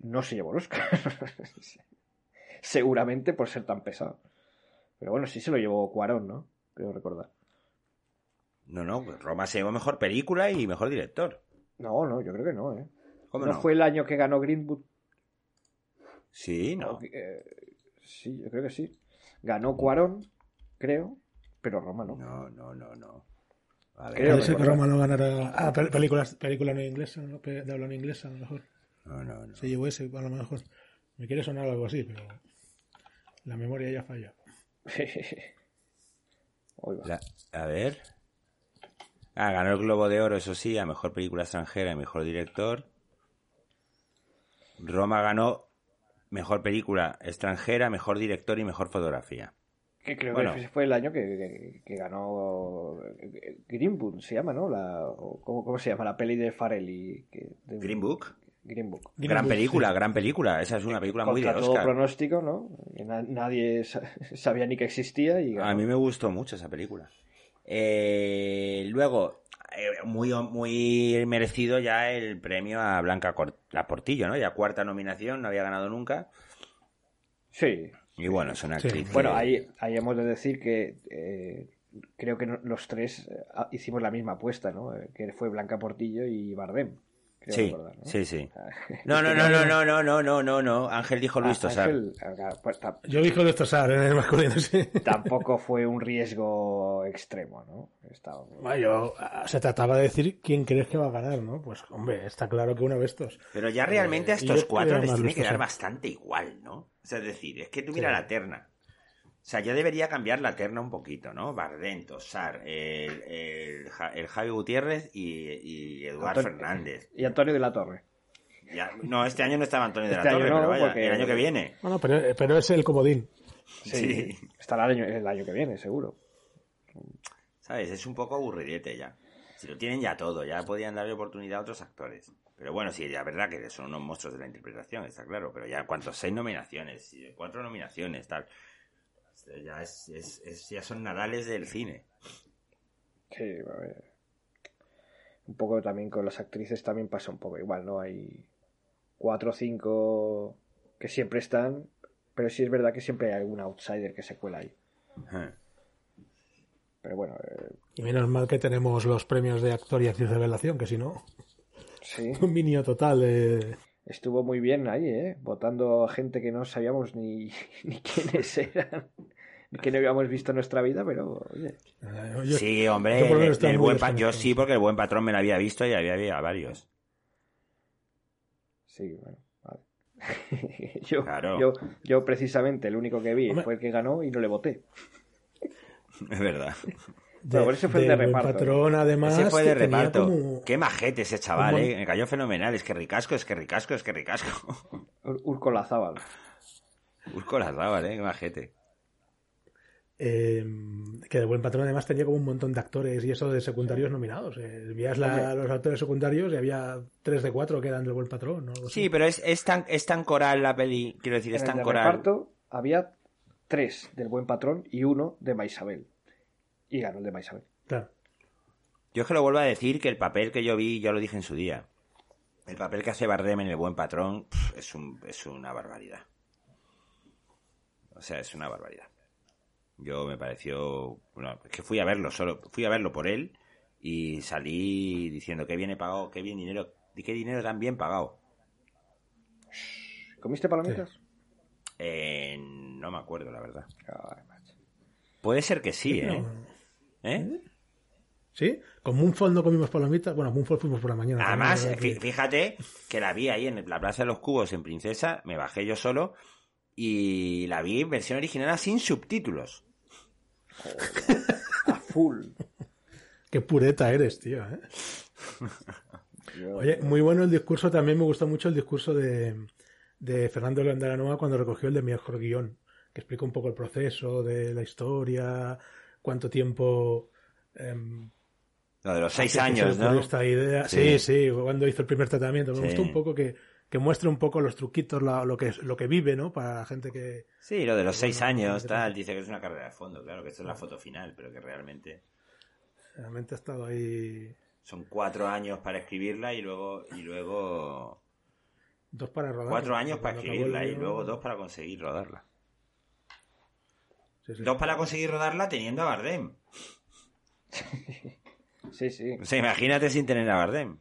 B: no se llevó los Oscar. Seguramente por ser tan pesado. Pero bueno, sí se lo llevó Cuarón, ¿no? Creo recordar.
A: No, no, Roma se llevó mejor película y mejor director.
B: No, no, yo creo que no, ¿eh? ¿No, fue el año que ganó Greenwood?
A: Sí, no.
B: Eh, sí, yo creo que sí. Ganó Cuarón, creo pero Roma no.
A: No, no, no, no.
C: Puede ser que Roma no ganara. Ah, películas, película no inglesa, de habla no inglesa, a lo mejor.
A: No, no, no.
C: Se llevó ese, a lo mejor. Me quiere sonar algo así, pero la memoria ya falla.
A: a ver. Ah, ganó el Globo de Oro, eso sí, a mejor película extranjera y mejor director. Roma ganó mejor película extranjera, mejor director y mejor fotografía.
B: Que creo que fue el año que, ganó Green se llama, ¿no? La, ¿cómo, se llama? La peli de Farelli.
A: Green Book.
B: Green Book.
A: gran película, gran película. Esa es una película muy de Oscar. todo
B: pronóstico, ¿no? nadie sabía ni que existía. Y
A: A mí me gustó mucho esa película. Eh, luego, eh, muy, muy merecido ya el premio a Blanca La Portillo, ¿no? Ya cuarta nominación, no había ganado nunca.
B: Sí,
A: y bueno, es una actriz.
B: Bueno, ahí, ahí hemos de decir que eh, creo que los tres eh, hicimos la misma apuesta, ¿no? Eh, que fue Blanca Portillo y Bardem.
A: Sí, sí, sí. No, no, no, no, no, no, no, no, no, no. Ángel dijo Luis ah, Tosar.
C: Pues, Yo dijo Luis Tosar en el masculino, sí.
B: Tampoco fue un riesgo extremo, ¿no?
C: Bueno, se trataba de decir quién crees que va a ganar, ¿no? Pues, hombre, está claro que uno de estos.
A: Pero ya realmente a estos cuatro les tiene que dar bastante igual, ¿no? es decir, es que tuviera la terna. O sea, ya debería cambiar la terna un poquito, ¿no? Bardento, Sar, el, el, Javi Gutiérrez y, Eduardo Fernández.
B: Y Antonio de la Torre.
A: no, este año no estaba Antonio de la este Torre, pero vaya, el año que viene.
C: Bueno, pero, pero es el comodín.
B: Sí, estará el año, el año que viene, seguro.
A: ¿Sabes? Es un poco aburridete ya. Si lo tienen ya todo, ya podían darle oportunidad a otros actores. Pero bueno, sí, la verdad que son unos monstruos de la interpretación, está claro. Pero ya, ¿cuántos? Seis nominaciones, cuatro nominaciones, tal. Ya, es, ya son nadales del cine.
B: Sí, a ver. Un poco también con las actrices también pasa un poco igual, ¿no? Hay cuatro o cinco que siempre están, pero sí es verdad que siempre hay algún outsider que se cuela ahí. Pero bueno. Eh,
C: y menos mal que tenemos los premios de actor y actriz de revelación, que si no.
B: Sí.
C: Un minio total. Eh.
B: Estuvo muy bien ahí, ¿eh? Votando a gente que no sabíamos ni, ni quiénes eran. que no habíamos visto en nuestra vida, pero oye.
A: Eh, sí, hombre, yo, sí, porque el buen patrón me lo había visto y había, había varios.
B: Sí, bueno, yo, yo, yo, precisamente el único que vi fue el que ganó y no le voté.
A: Es verdad.
B: Por eso fue de, reparto.
C: Patrón, además,
A: ese fue de reparto. Qué majete ese chaval, eh. Me cayó fenomenal. Es que ricasco, es que ricasco, es que ricasco.
B: Urco Lazábal.
A: Urco Lazábal, eh. Qué majete.
C: Eh, que de buen patrón además tenía como un montón de actores y eso de secundarios nominados. Eh, vías los actores secundarios y había tres de cuatro que eran del buen patrón.
A: Sí, pero es, es, tan, es tan coral la peli, quiero decir, es tan el coral.
B: reparto había tres del buen patrón y uno de Maisabel. Y ganó el de Maisabel.
C: Claro.
A: Yo es que lo vuelvo a decir que el papel que yo vi, ya lo dije en su día. El papel que hace Bardem en el buen patrón es, un, es una barbaridad. O sea, es una barbaridad. Yo me pareció, bueno, es que fui a verlo solo, fui a verlo por él y salí diciendo que viene pagado, qué bien dinero, qué dinero tan bien pagado.
B: ¿Comiste palomitas?
A: Eh, no me acuerdo, la verdad. Puede ser que sí, ¿eh? ¿Eh?
C: ¿Sí? Con Moonfall no comimos palomitas. Bueno, Moonfall fuimos por la mañana.
A: Además, fíjate que la vi ahí en la Plaza de los Cubos en Princesa, me bajé yo solo y la vi en versión original sin subtítulos.
B: a full.
C: Qué pureta eres, tío. ¿eh? Oye, muy bueno el discurso. También me gustó mucho el discurso de, de Fernando Landaranoa cuando recogió el de mejor guion, que explica un poco el proceso de la historia, cuánto tiempo.
A: Em, lo de los seis años, ¿no?
C: Esta idea. Sí. sí, cuando hizo el primer tratamiento. Me gustó un poco que, que muestre un poco los truquitos, lo, que, lo que vive, ¿no? Para la gente que...
A: Sí, lo de los seis años, tal, dice que es una carrera de fondo, claro, que esto es la foto final, pero que realmente...
C: Realmente ha estado ahí...
A: Son cuatro años para escribirla y luego... Y luego...
C: Dos para rodarla.
A: Cuatro años para escribirla y luego dos para conseguir rodarla. Dos para conseguir rodarla teniendo a Bardem.
B: sí, sí.
A: O sea, imagínate sin tener a Bardem.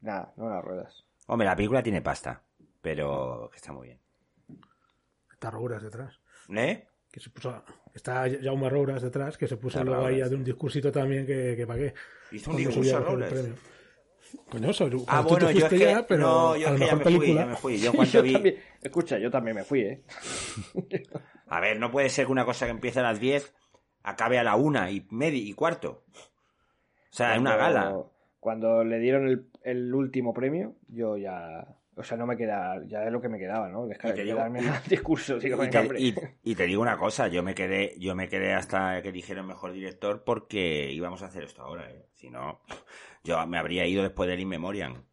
B: Nada, no las ruedas.
A: Hombre, la película tiene pasta, pero que está muy bien.
C: Está Rouras detrás.
A: ¿Eh?
C: Que se puso, está Jaume Rouras detrás, que se puso luego ahí de un discursito también que, que pagué.
A: Hizo un discurso Rouras.
C: Coño, sobre,
A: ah, bueno, yo es que, ya, pero no, yo a es que ya me fui, ya me fui. Yo cuando vi...
B: también, escucha, yo también me fui, ¿eh?
A: a ver, no puede ser que una cosa que empiece a las 10 acabe a la una y media y cuarto. O sea, es una gala.
B: Cuando le dieron el, el, último premio, yo ya. O sea, no me queda. Ya es lo que me quedaba, ¿no? Dejar, de darme el discurso. y,
A: te, y, te, digo una cosa, yo me quedé yo me quedé hasta que dijeron mejor director porque íbamos a hacer esto ahora, ¿eh? Si no, yo me habría ido después del In Memoriam.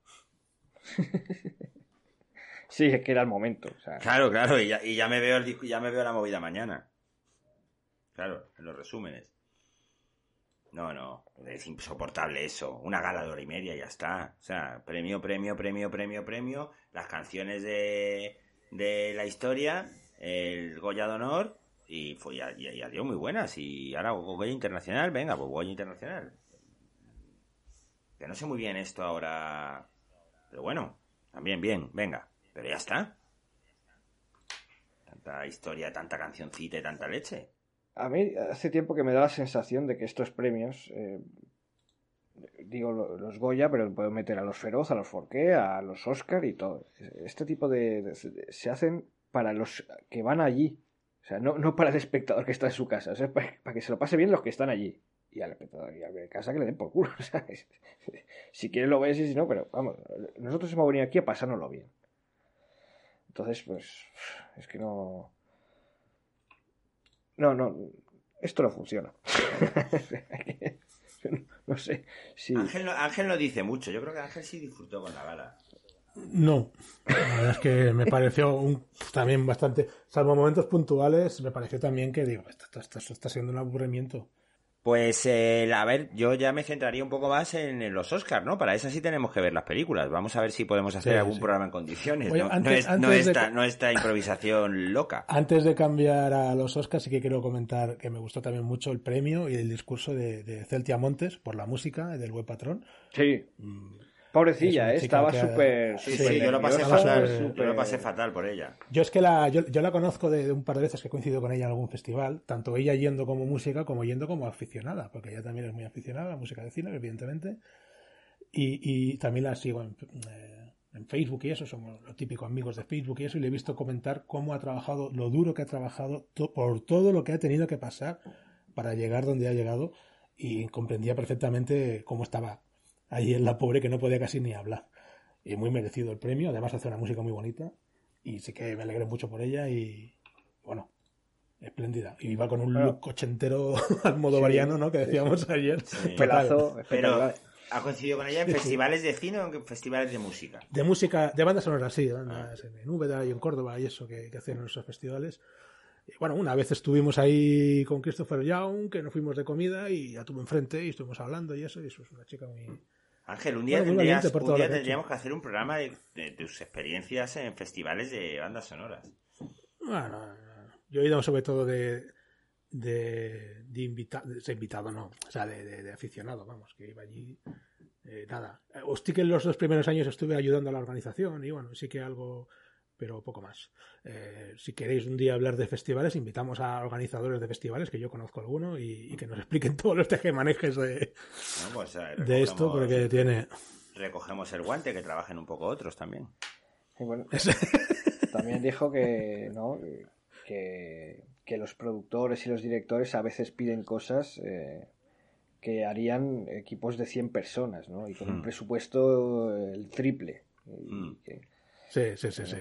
B: sí, es que era el momento.
A: Claro, claro, y ya, y ya me veo el, ya me veo la movida mañana. Claro, en los resúmenes. No, no, es insoportable eso. Una gala de hora y media y ya está. O sea, premio, premio, premio, premio, premio. Las canciones de, de la historia, el Goya de Honor, y fue ya, ya, dio muy buenas. Y ahora Goya Internacional, venga, pues Goya Internacional. Que no sé muy bien esto ahora. Pero bueno, también bien, venga. Pero ya está. Tanta historia, tanta cancioncita y tanta leche.
B: A mí hace tiempo que me da la sensación de que estos premios, eh, digo los Goya, pero puedo meter a los Feroz, a los Forqué, a los Oscar y todo. Este tipo de, se hacen para los que van allí. O sea, no, no para el espectador que está en su casa, o sea, para, que se lo pase bien los que están allí. Y al espectador y a casa que le den por culo. Si quieres lo ves y si no, pero vamos, nosotros hemos venido aquí a pasárnoslo bien. Entonces, pues, es que no. No, no, esto no funciona. no sé. Si...
A: Ángel, Ángel no dice mucho, yo creo que Ángel sí disfrutó con la gala.
C: No, la verdad es que me pareció un, también bastante, salvo momentos puntuales, me pareció también que digo, esto, esto, está siendo un aburrimiento.
A: Pues, eh, a ver, yo ya me centraría un poco más en, los Oscars, ¿no? Para eso sí tenemos que ver las películas. Vamos a ver si podemos hacer algún programa en condiciones. ¿no? esta, improvisación loca.
C: Antes de cambiar a los Oscars, sí que quiero comentar que me gustó también mucho el premio y el discurso de, Celtia Montes por la música del buen patrón.
B: Sí. Mm. Pobrecilla, ¿eh? estaba súper...
A: Sí, sí, yo lo pasé fatal, yo lo pasé fatal por ella.
C: Yo es que la, yo, la conozco de, un par de veces que he coincidido con ella en algún festival, tanto ella yendo como música como yendo como aficionada, porque ella también es muy aficionada a la música de cine, evidentemente, y, y también la sigo en, eh, en Facebook y eso, somos los típicos amigos de Facebook y eso, y le he visto comentar cómo ha trabajado, lo duro que ha trabajado, por todo lo que ha tenido que pasar para llegar donde ha llegado, y comprendía perfectamente cómo estaba Ahí es la pobre que no podía casi ni hablar. Y muy merecido el premio, además hace una música muy bonita. Y sí que me alegré mucho por ella y bueno, espléndida. Y iba con un look ochentero al modo variano, ¿no? Que decíamos ayer.
A: Pelazo, pero ¿ha coincidido con ella en festivales de cine o en festivales de música?
C: De música, de bandas sonoras, sí, bandas ah. en Úbeda y en Córdoba y eso que, que hacen en esos festivales. Y bueno, una vez estuvimos ahí con Christopher Young, que nos fuimos de comida y ya tuvo enfrente y estuvimos hablando y eso, y eso es una chica muy,
A: Ángel, un día, tendríamos que hacer un programa de, tus experiencias en festivales de bandas sonoras.
C: Bueno, yo he ido sobre todo de, de, de, invitado, no, o sea, de, aficionado, vamos, que iba allí, eh, nada. Os que en los dos primeros años estuve ayudando a la organización y bueno, sí que algo pero poco más. Eh, si queréis un día hablar de festivales, invitamos a organizadores de festivales, que yo conozco alguno, y, que nos expliquen todos los tejemanejes de, pues, eh, de esto, porque tiene...
A: Recogemos el guante, que trabajen un poco otros también.
B: también dijo que, ¿no? que, que los productores y los directores a veces piden cosas eh, que harían equipos de 100 personas, ¿no? Y con un hmm. presupuesto el triple. Y hmm. que,
C: Sí, sí, sí, sí.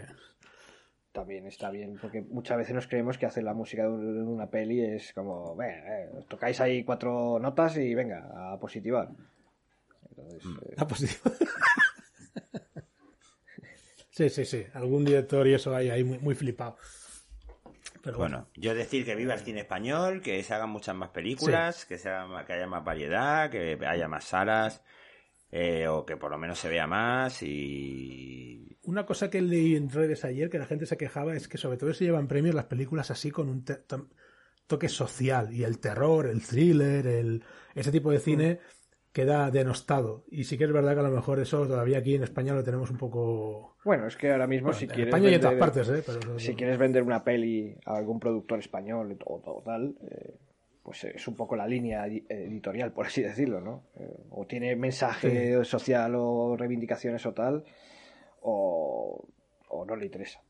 B: También está bien, porque muchas veces nos creemos que hacer la música de una peli es como, eh, tocáis ahí cuatro notas y venga, a positivar.
C: Mm. Eh, a positivar. sí, sí, sí. Algún director y eso hay ahí muy, muy flipado.
A: Pero bueno, yo decir que viva el cine español, que se hagan muchas más películas, que, sea, que haya más variedad, que haya más salas. Eh, o que por lo menos se vea más y...
C: Una cosa que leí en redes ayer que la gente se quejaba es que sobre todo se llevan premios las películas así con un toque social y el terror, el thriller, el ese tipo de cine queda denostado. Y sí que es verdad que a lo mejor eso todavía aquí en España lo tenemos un poco...
B: Bueno, es que ahora mismo si quieres...
C: España y en todas partes, ¿eh?
B: si quieres vender una peli a algún productor español o, tal... Eh pues es un poco la línea editorial, por así decirlo, ¿no? Eh, o tiene mensaje social o reivindicaciones o tal, o, no le interesa.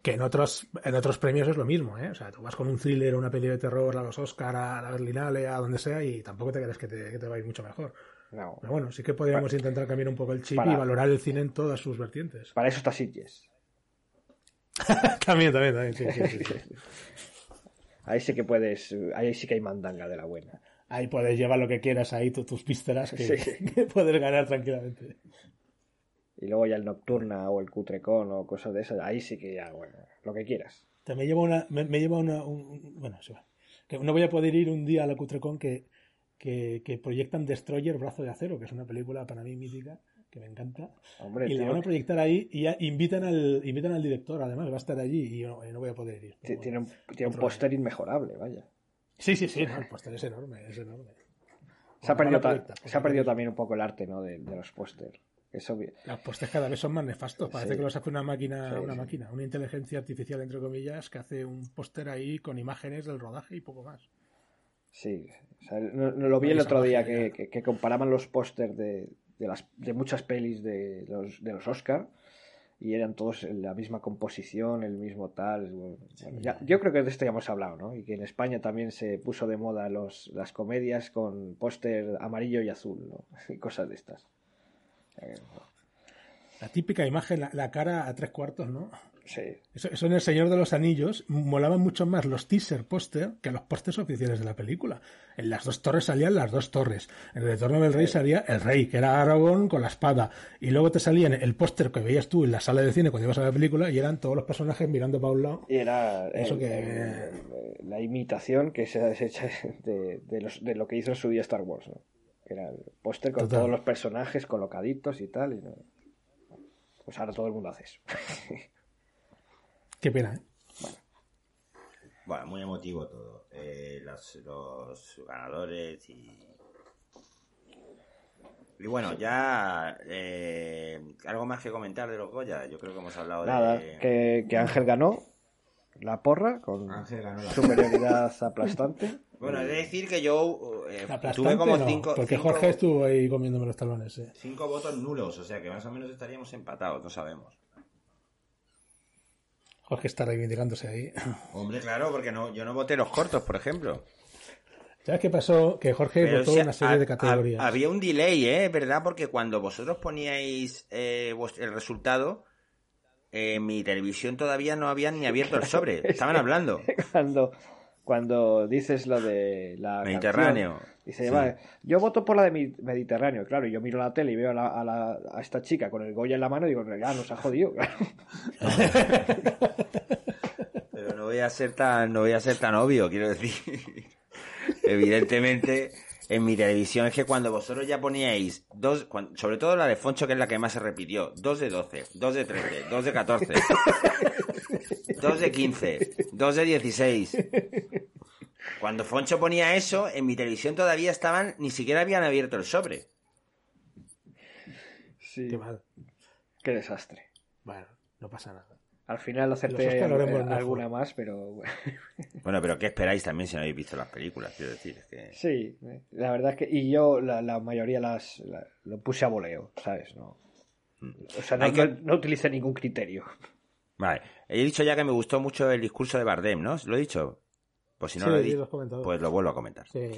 C: Que en otros, en otros premios es lo mismo, ¿eh? O sea, tú vas con un thriller, una peli de terror a los Oscar, a la Berlinale, a donde sea, y tampoco te crees que te, va a ir mucho mejor. No. Pero bueno, sí que podríamos intentar cambiar un poco el chip y valorar el cine en todas sus vertientes.
B: Para eso está Sitges.
C: también, también, también, sí, sí. sí.
B: Ahí sí que puedes, ahí sí que hay mandanga de la buena.
C: Ahí puedes llevar lo que quieras ahí, tus vísceras, que, puedes ganar tranquilamente.
B: Y luego ya el Nocturna o el Cutrecon o cosas de esas, ahí sí que ya, bueno, lo que quieras.
C: Te me lleva una, me, lleva una, bueno, sí, que no voy a poder ir un día a la Cutrecon que, que, que proyectan Destroyer Brazo de Acero, que es una película para mí mítica que me encanta. y le van a proyectar ahí y ya invitan al, invitan al director, además, va a estar allí y yo no, voy a poder ir.
B: Tiene un, tiene un póster inmejorable, vaya.
C: Sí, sí, sí, el póster es enorme, es enorme.
B: Se ha, perdido, se ha perdido también un poco el arte ¿no? de, los pósters.
C: Los pósters cada vez son más nefastos. Parece que los hace una máquina, una máquina, una inteligencia artificial, entre comillas, que hace un póster ahí con imágenes del rodaje y poco más.
B: Sí, no, lo vi el otro día que, que comparaban los pósters de, de, las, de muchas pelis de los, de los Oscar y eran todos la misma composición, el mismo tal. yo creo que de esto ya hemos hablado, ¿no? Y que en España también se puso de moda los, las comedias con póster amarillo y azul, ¿no? Y cosas de estas.
C: La típica imagen, la, cara a tres cuartos, ¿no?
B: Sí.
C: Eso, en El Señor de los Anillos molaban mucho más los teaser póster que los pósters oficiales de la película. En las dos torres salían las dos torres. En el Retorno del Rey salía el rey, que era Aragorn con la espada. Y luego te salían el póster que veías tú en la sala de cine cuando ibas a la película y eran todos los personajes mirando para un lado.
B: Y era eso que... la imitación que se ha hecho de, de, lo que hizo en su día Star Wars. ¿no? Era el póster con todos los personajes colocaditos y tal. Y no... Pues ahora todo el mundo hace eso.
C: Qué pena, ¿eh?
A: Bueno. muy emotivo todo. Eh, los, ganadores y. Y bueno, ya. Eh, ¿Algo más que comentar de los Goya? Yo creo que hemos hablado
B: Nada,
A: de.
B: Que, que Ángel ganó la porra con superioridad aplastante.
A: Bueno, he de decir que yo eh, tuve como cinco.
C: porque Jorge estuvo ahí comiéndome los talones. Eh.
A: Cinco votos nulos, o sea que más o menos estaríamos empatados, no sabemos.
C: Jorge está reivindicándose ahí.
A: Hombre, claro, porque no, yo no voté los cortos, por ejemplo.
C: ¿Sabes qué pasó? Que Jorge votó una serie de categorías.
A: había un delay, ¿eh? ¿Verdad? Porque cuando vosotros poníais eh, el resultado, en mi televisión todavía no habían ni abierto el sobre. Estaban hablando.
B: cuando, cuando dices lo de la
A: Mediterráneo.
B: Dice, vale, yo voto por la de Mediterráneo. Claro, yo miro la tele y veo a, la, a, esta chica con el Goya en la mano y digo, ya nos ha jodido.
A: Pero no voy a ser tan, no voy a ser tan obvio, quiero decir. Evidentemente, en mi televisión es que cuando vosotros ya poníais dos, sobre todo la de Foncho, que es la que más se repitió, dos de 12, dos de 13, dos de 14, dos de 15, dos de 16. Cuando Foncho ponía eso, en mi televisión todavía estaban, ni siquiera habían abierto el sobre.
B: Sí. Qué mal. Qué desastre.
C: Bueno, no pasa nada.
B: Al final acerté alguna más, pero...
A: bueno, pero ¿qué esperáis también si no habéis visto las películas? Quiero decir, que...
B: Sí, la verdad es que... Y yo la, mayoría las lo puse a voleo, ¿sabes? No, o sea, no, no, utilicé ningún criterio.
A: Vale. He dicho ya que me gustó mucho el discurso de Bardem, ¿no? ¿Lo he dicho? Pues si no lo he dicho, pues lo vuelvo a comentar.
C: Sí.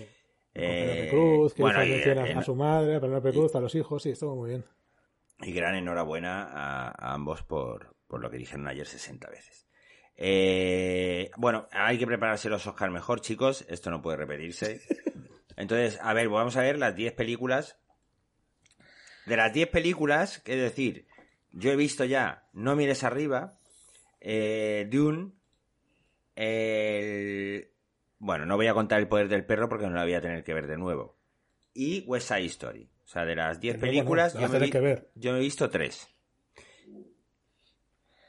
C: Eh, Cruz, que bueno, a, su madre, a Penélope Cruz, a los hijos, sí, estuvo muy bien.
A: Y gran enhorabuena a ambos por, por lo que dijeron ayer 60 veces. Eh, bueno, hay que prepararse los Oscar mejor, chicos. Esto no puede repetirse. Entonces, a ver, vamos a ver las 10 películas. De las 10 películas, es decir, yo he visto ya No mires arriba, eh, Dune, el... bueno, no voy a contar El poder del perro porque no la voy a tener que ver de nuevo. Y West Side Story. O sea, de las 10 películas, yo, me que ver. yo he visto 3.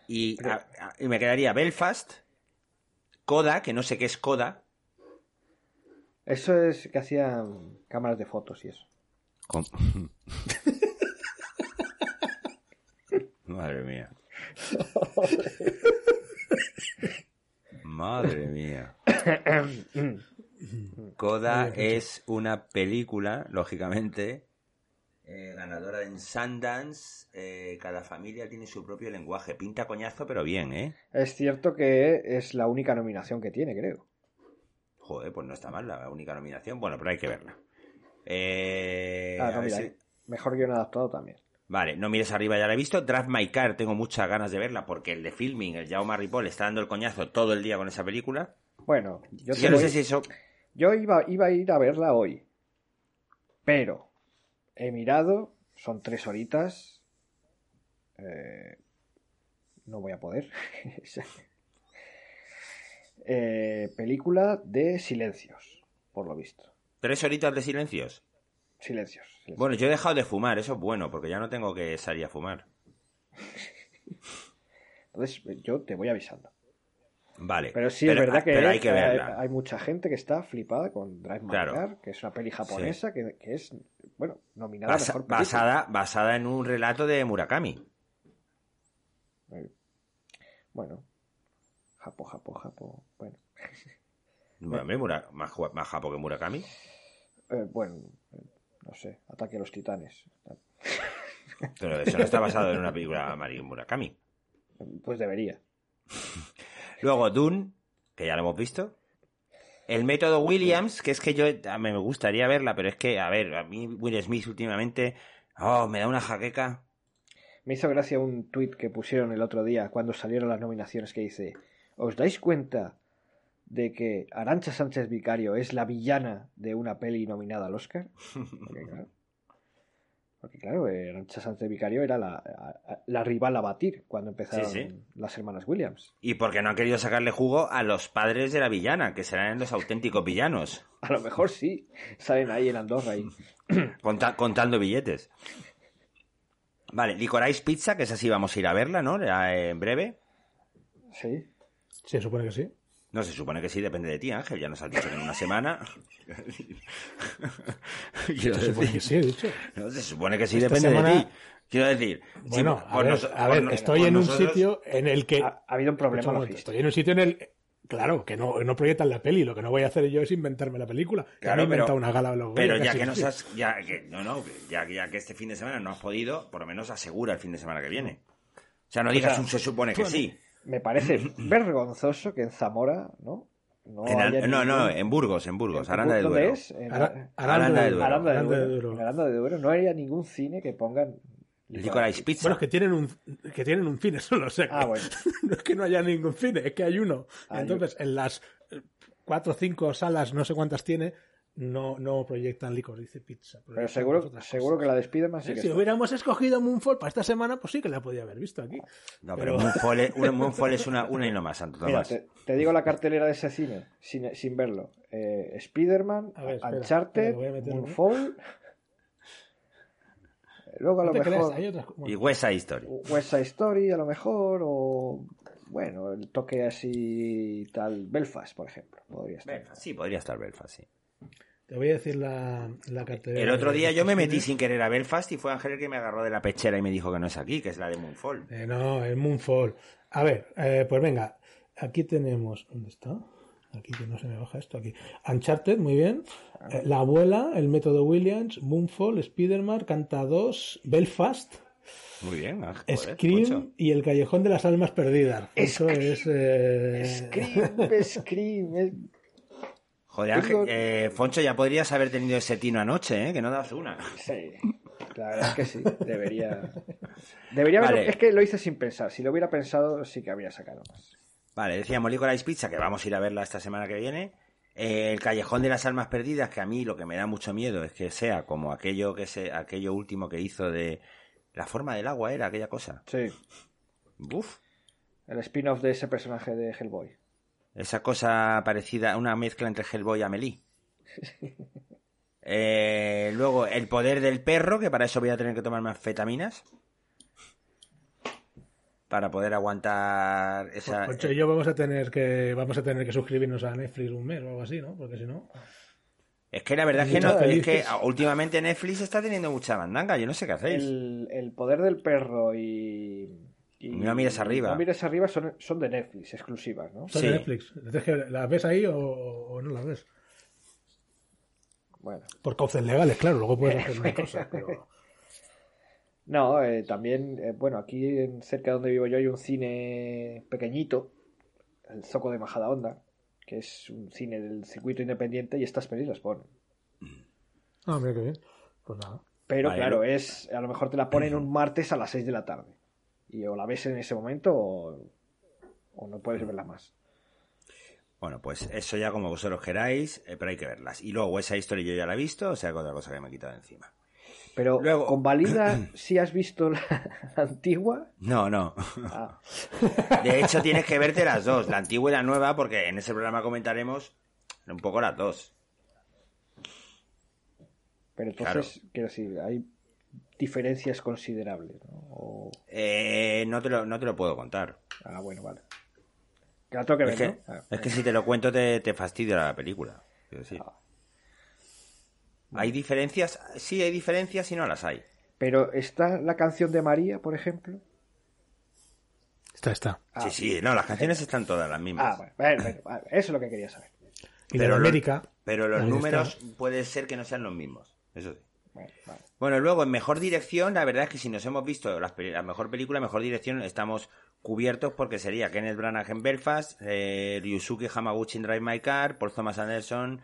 A: Y, me quedaría Belfast, Coda, que no sé qué es Coda.
B: Eso es que hacían cámaras de fotos y eso.
A: Madre mía. Madre mía. Coda es una película, lógicamente, eh, ganadora en Sundance. Eh, cada familia tiene su propio lenguaje. Pinta coñazo, pero bien, ¿eh?
B: Es cierto que es la única nominación que tiene, creo.
A: Joder, pues no está mal la única nominación. Bueno, pero hay que verla. Eh,
B: ah, Mejor guion adaptado también.
A: Vale, no mires arriba, ya la he visto. Drive My Car, tengo muchas ganas de verla porque el de filming, el Jaume Ripoll, está dando el coñazo todo el día con esa película.
B: Bueno, yo, no sé si eso. Yo iba, iba a ir a verla hoy. Pero he mirado, son tres horitas. Eh, no voy a poder. Eh, película de silencios, por lo visto.
A: ¿Tres horitas de silencios?
B: Silencios?
A: Bueno, yo he dejado de fumar, eso es bueno, porque ya no tengo que salir a fumar.
B: Entonces, yo te voy avisando.
A: Vale.
B: Pero sí, es verdad que, hay, que hay, mucha gente que está flipada con Drive My Car, que es una peli japonesa que, es, bueno, nominada mejor
A: basada, basada en un relato de Murakami.
B: Bueno, Japo, Japo, Japo. Bueno.
A: más, más Japo que Murakami.
B: Eh, bueno, no sé, ataque a los titanes.
A: Pero eso no está basado en una película de Mario Murakami.
B: Pues debería.
A: Luego Dune, que ya lo hemos visto. El método Williams, que es que yo me gustaría verla, pero es que, a ver, a mí Will Smith últimamente, oh, me da una jaqueca.
B: Me hizo gracia un tuit que pusieron el otro día cuando salieron las nominaciones que dice, ¿os dais cuenta de que Arancha Sánchez Vicario es la villana de una peli nominada al Oscar? Porque claro, porque, claro Arancha Sánchez Vicario era la, rival a batir cuando empezaron las hermanas Williams.
A: Y porque no han querido sacarle jugo a los padres de la villana, que serán los auténticos villanos.
B: A lo mejor sí, salen ahí en Andorra y...
A: contando billetes. Vale, Licorice Pizza, que es así, vamos a ir a verla, ¿no? En breve.
B: Sí.
C: Se supone que sí.
A: No, se supone que sí, depende de ti, Ángel. Ya nos has dicho que en una semana.
C: se supone que sí, he dicho.
A: No, se supone que sí, depende de ti. Quiero decir,
C: bueno, a, ver, estoy en un sitio en el que.
B: Ha, habido un problema
C: Estoy en un sitio en el. Claro, que no, no proyectan la peli. Lo que no voy a hacer yo es inventarme la película. Claro, me pero, una gala
A: Pero ya que nos has. Ya que, no, no, ya, ya que este fin de semana no has podido, por lo menos asegura el fin de semana que viene. O sea, no digas un se supone que sí
B: me parece vergonzoso que en Zamora, ¿no?
A: No, no, no, en Burgos, en Burgos, Aranda de
B: Duero.
A: ¿Dónde
B: es? Aranda, de Duero. Aranda de Duero. Aranda de Duero. No haya ningún cine que pongan
A: Licorice Pizza.
C: Bueno, es que tienen un, que tienen un cine solo, sé. Ah, bueno. no es que no haya ningún cine, es que hay uno. Entonces, en las cuatro o cinco salas, no sé cuántas tiene, no, no proyectan licor, dice pizza.
B: Pero seguro, seguro que la despide más.
C: Sí si hubiéramos escogido Moonfall para esta semana, pues sí que la podía haber visto aquí.
A: No, pero, Moonfall, es, Moonfall es una, una y no más, Santo
B: Mira, te, digo la cartelera de ese cine, sin, sin verlo. Eh, Spider-Man, Uncharted, Moonfall... Luego a lo mejor...
A: y West Side Story.
B: West Side Story a lo mejor, o... Bueno, el toque así tal... Belfast, por ejemplo. Podría estar.
A: Belfast, sí, podría estar Belfast, sí.
C: Te voy a decir la, la cartera.
A: El otro día yo me metí sin querer a Belfast y fue Ángel el que me agarró de la pechera y me dijo que no es aquí, que es la de Moonfall.
C: Eh, no, es Moonfall. A ver, eh, pues venga, aquí tenemos. ¿Dónde está? Aquí que no se me baja esto aquí. Uncharted, muy bien. Eh, la abuela, el método Williams, Moonfall, Spiderman, Canta 2, Belfast.
A: Muy bien,
C: Scream y el Callejón de las Almas Perdidas. Eso es.
B: Scream, Scream.
A: Joder, eh, Foncho, ya podrías haber tenido ese tino anoche, ¿eh? Que no das una.
B: Sí, la verdad es que sí, debería. Debería haberlo. Es que lo hice sin pensar. Si lo hubiera pensado, sí que habría sacado más.
A: Vale, decíamos Licorice Pizza, que vamos a ir a verla esta semana que viene. Eh, el Callejón de las Almas Perdidas, que a mí lo que me da mucho miedo es que sea como aquello que se, aquello último que hizo de la forma del agua era aquella cosa.
B: Sí.
A: Uf.
B: El spin-off de ese personaje de Hellboy.
A: Esa cosa parecida, una mezcla entre Hellboy y Amelie. Eh, luego, el poder del perro, que para eso voy a tener que tomarme anfetaminas. Para poder aguantar esa.
C: Pues, yo vamos a tener que vamos a tener que suscribirnos a Netflix un mes o algo así, ¿no? Porque si no.
A: Es que la verdad es que no, es que últimamente Netflix está teniendo mucha mandanga, yo no sé qué hacéis.
B: el poder del perro y
A: y no mires arriba.
B: No mires arriba son, son de Netflix, exclusivas, ¿no?
C: Son de Netflix. ¿Las ves ahí o, no las ves?
B: Bueno.
C: Por cauces legales, claro, luego puedes hacer una cosa, pero...
B: No, eh, también, eh, bueno, aquí en, cerca de donde vivo yo hay un cine pequeñito, el Zoco de Majada Onda, que es un cine del circuito independiente y estas pelis las ponen.
C: Ah, mira qué bien. Pues nada.
B: Pero claro, es a lo mejor te la ponen un martes a las 6 de la tarde y o la ves en ese momento o, no puedes verla más.
A: Bueno, pues eso ya como vosotros queráis, eh, pero hay que verlas. Y luego esa historia yo ya la he visto, o sea que otra cosa que me he quitado encima.
B: Pero luego... con Valida si has visto la, antigua.
A: No, no. Ah. De hecho tienes que verte las dos, la antigua y la nueva, porque en ese programa comentaremos un poco las dos.
B: Pero entonces, quiero decir, hay diferencias considerables, ¿no?
A: Eh, no, te lo, no te lo puedo contar.
B: Ah, bueno, vale. Que es,
A: que,
B: ah,
A: es que si te lo cuento te, te fastidia la película. Ah. ¿Hay diferencias? Sí, hay diferencias y no las hay.
B: Pero está la canción de María, por ejemplo.
C: Está, está.
A: sí, sí, no, las canciones están todas las mismas.
B: Ah, bueno, eso es lo que quería saber.
C: pero,
A: América. pero los números puede ser que no sean los mismos. Eso sí. Bueno, luego en mejor dirección, la verdad es que si nos hemos visto la, mejor película, mejor dirección, estamos cubiertos porque sería Kenneth Branagh en Belfast, eh, Ryusuke Hamaguchi en Drive My Car, Paul Thomas Anderson,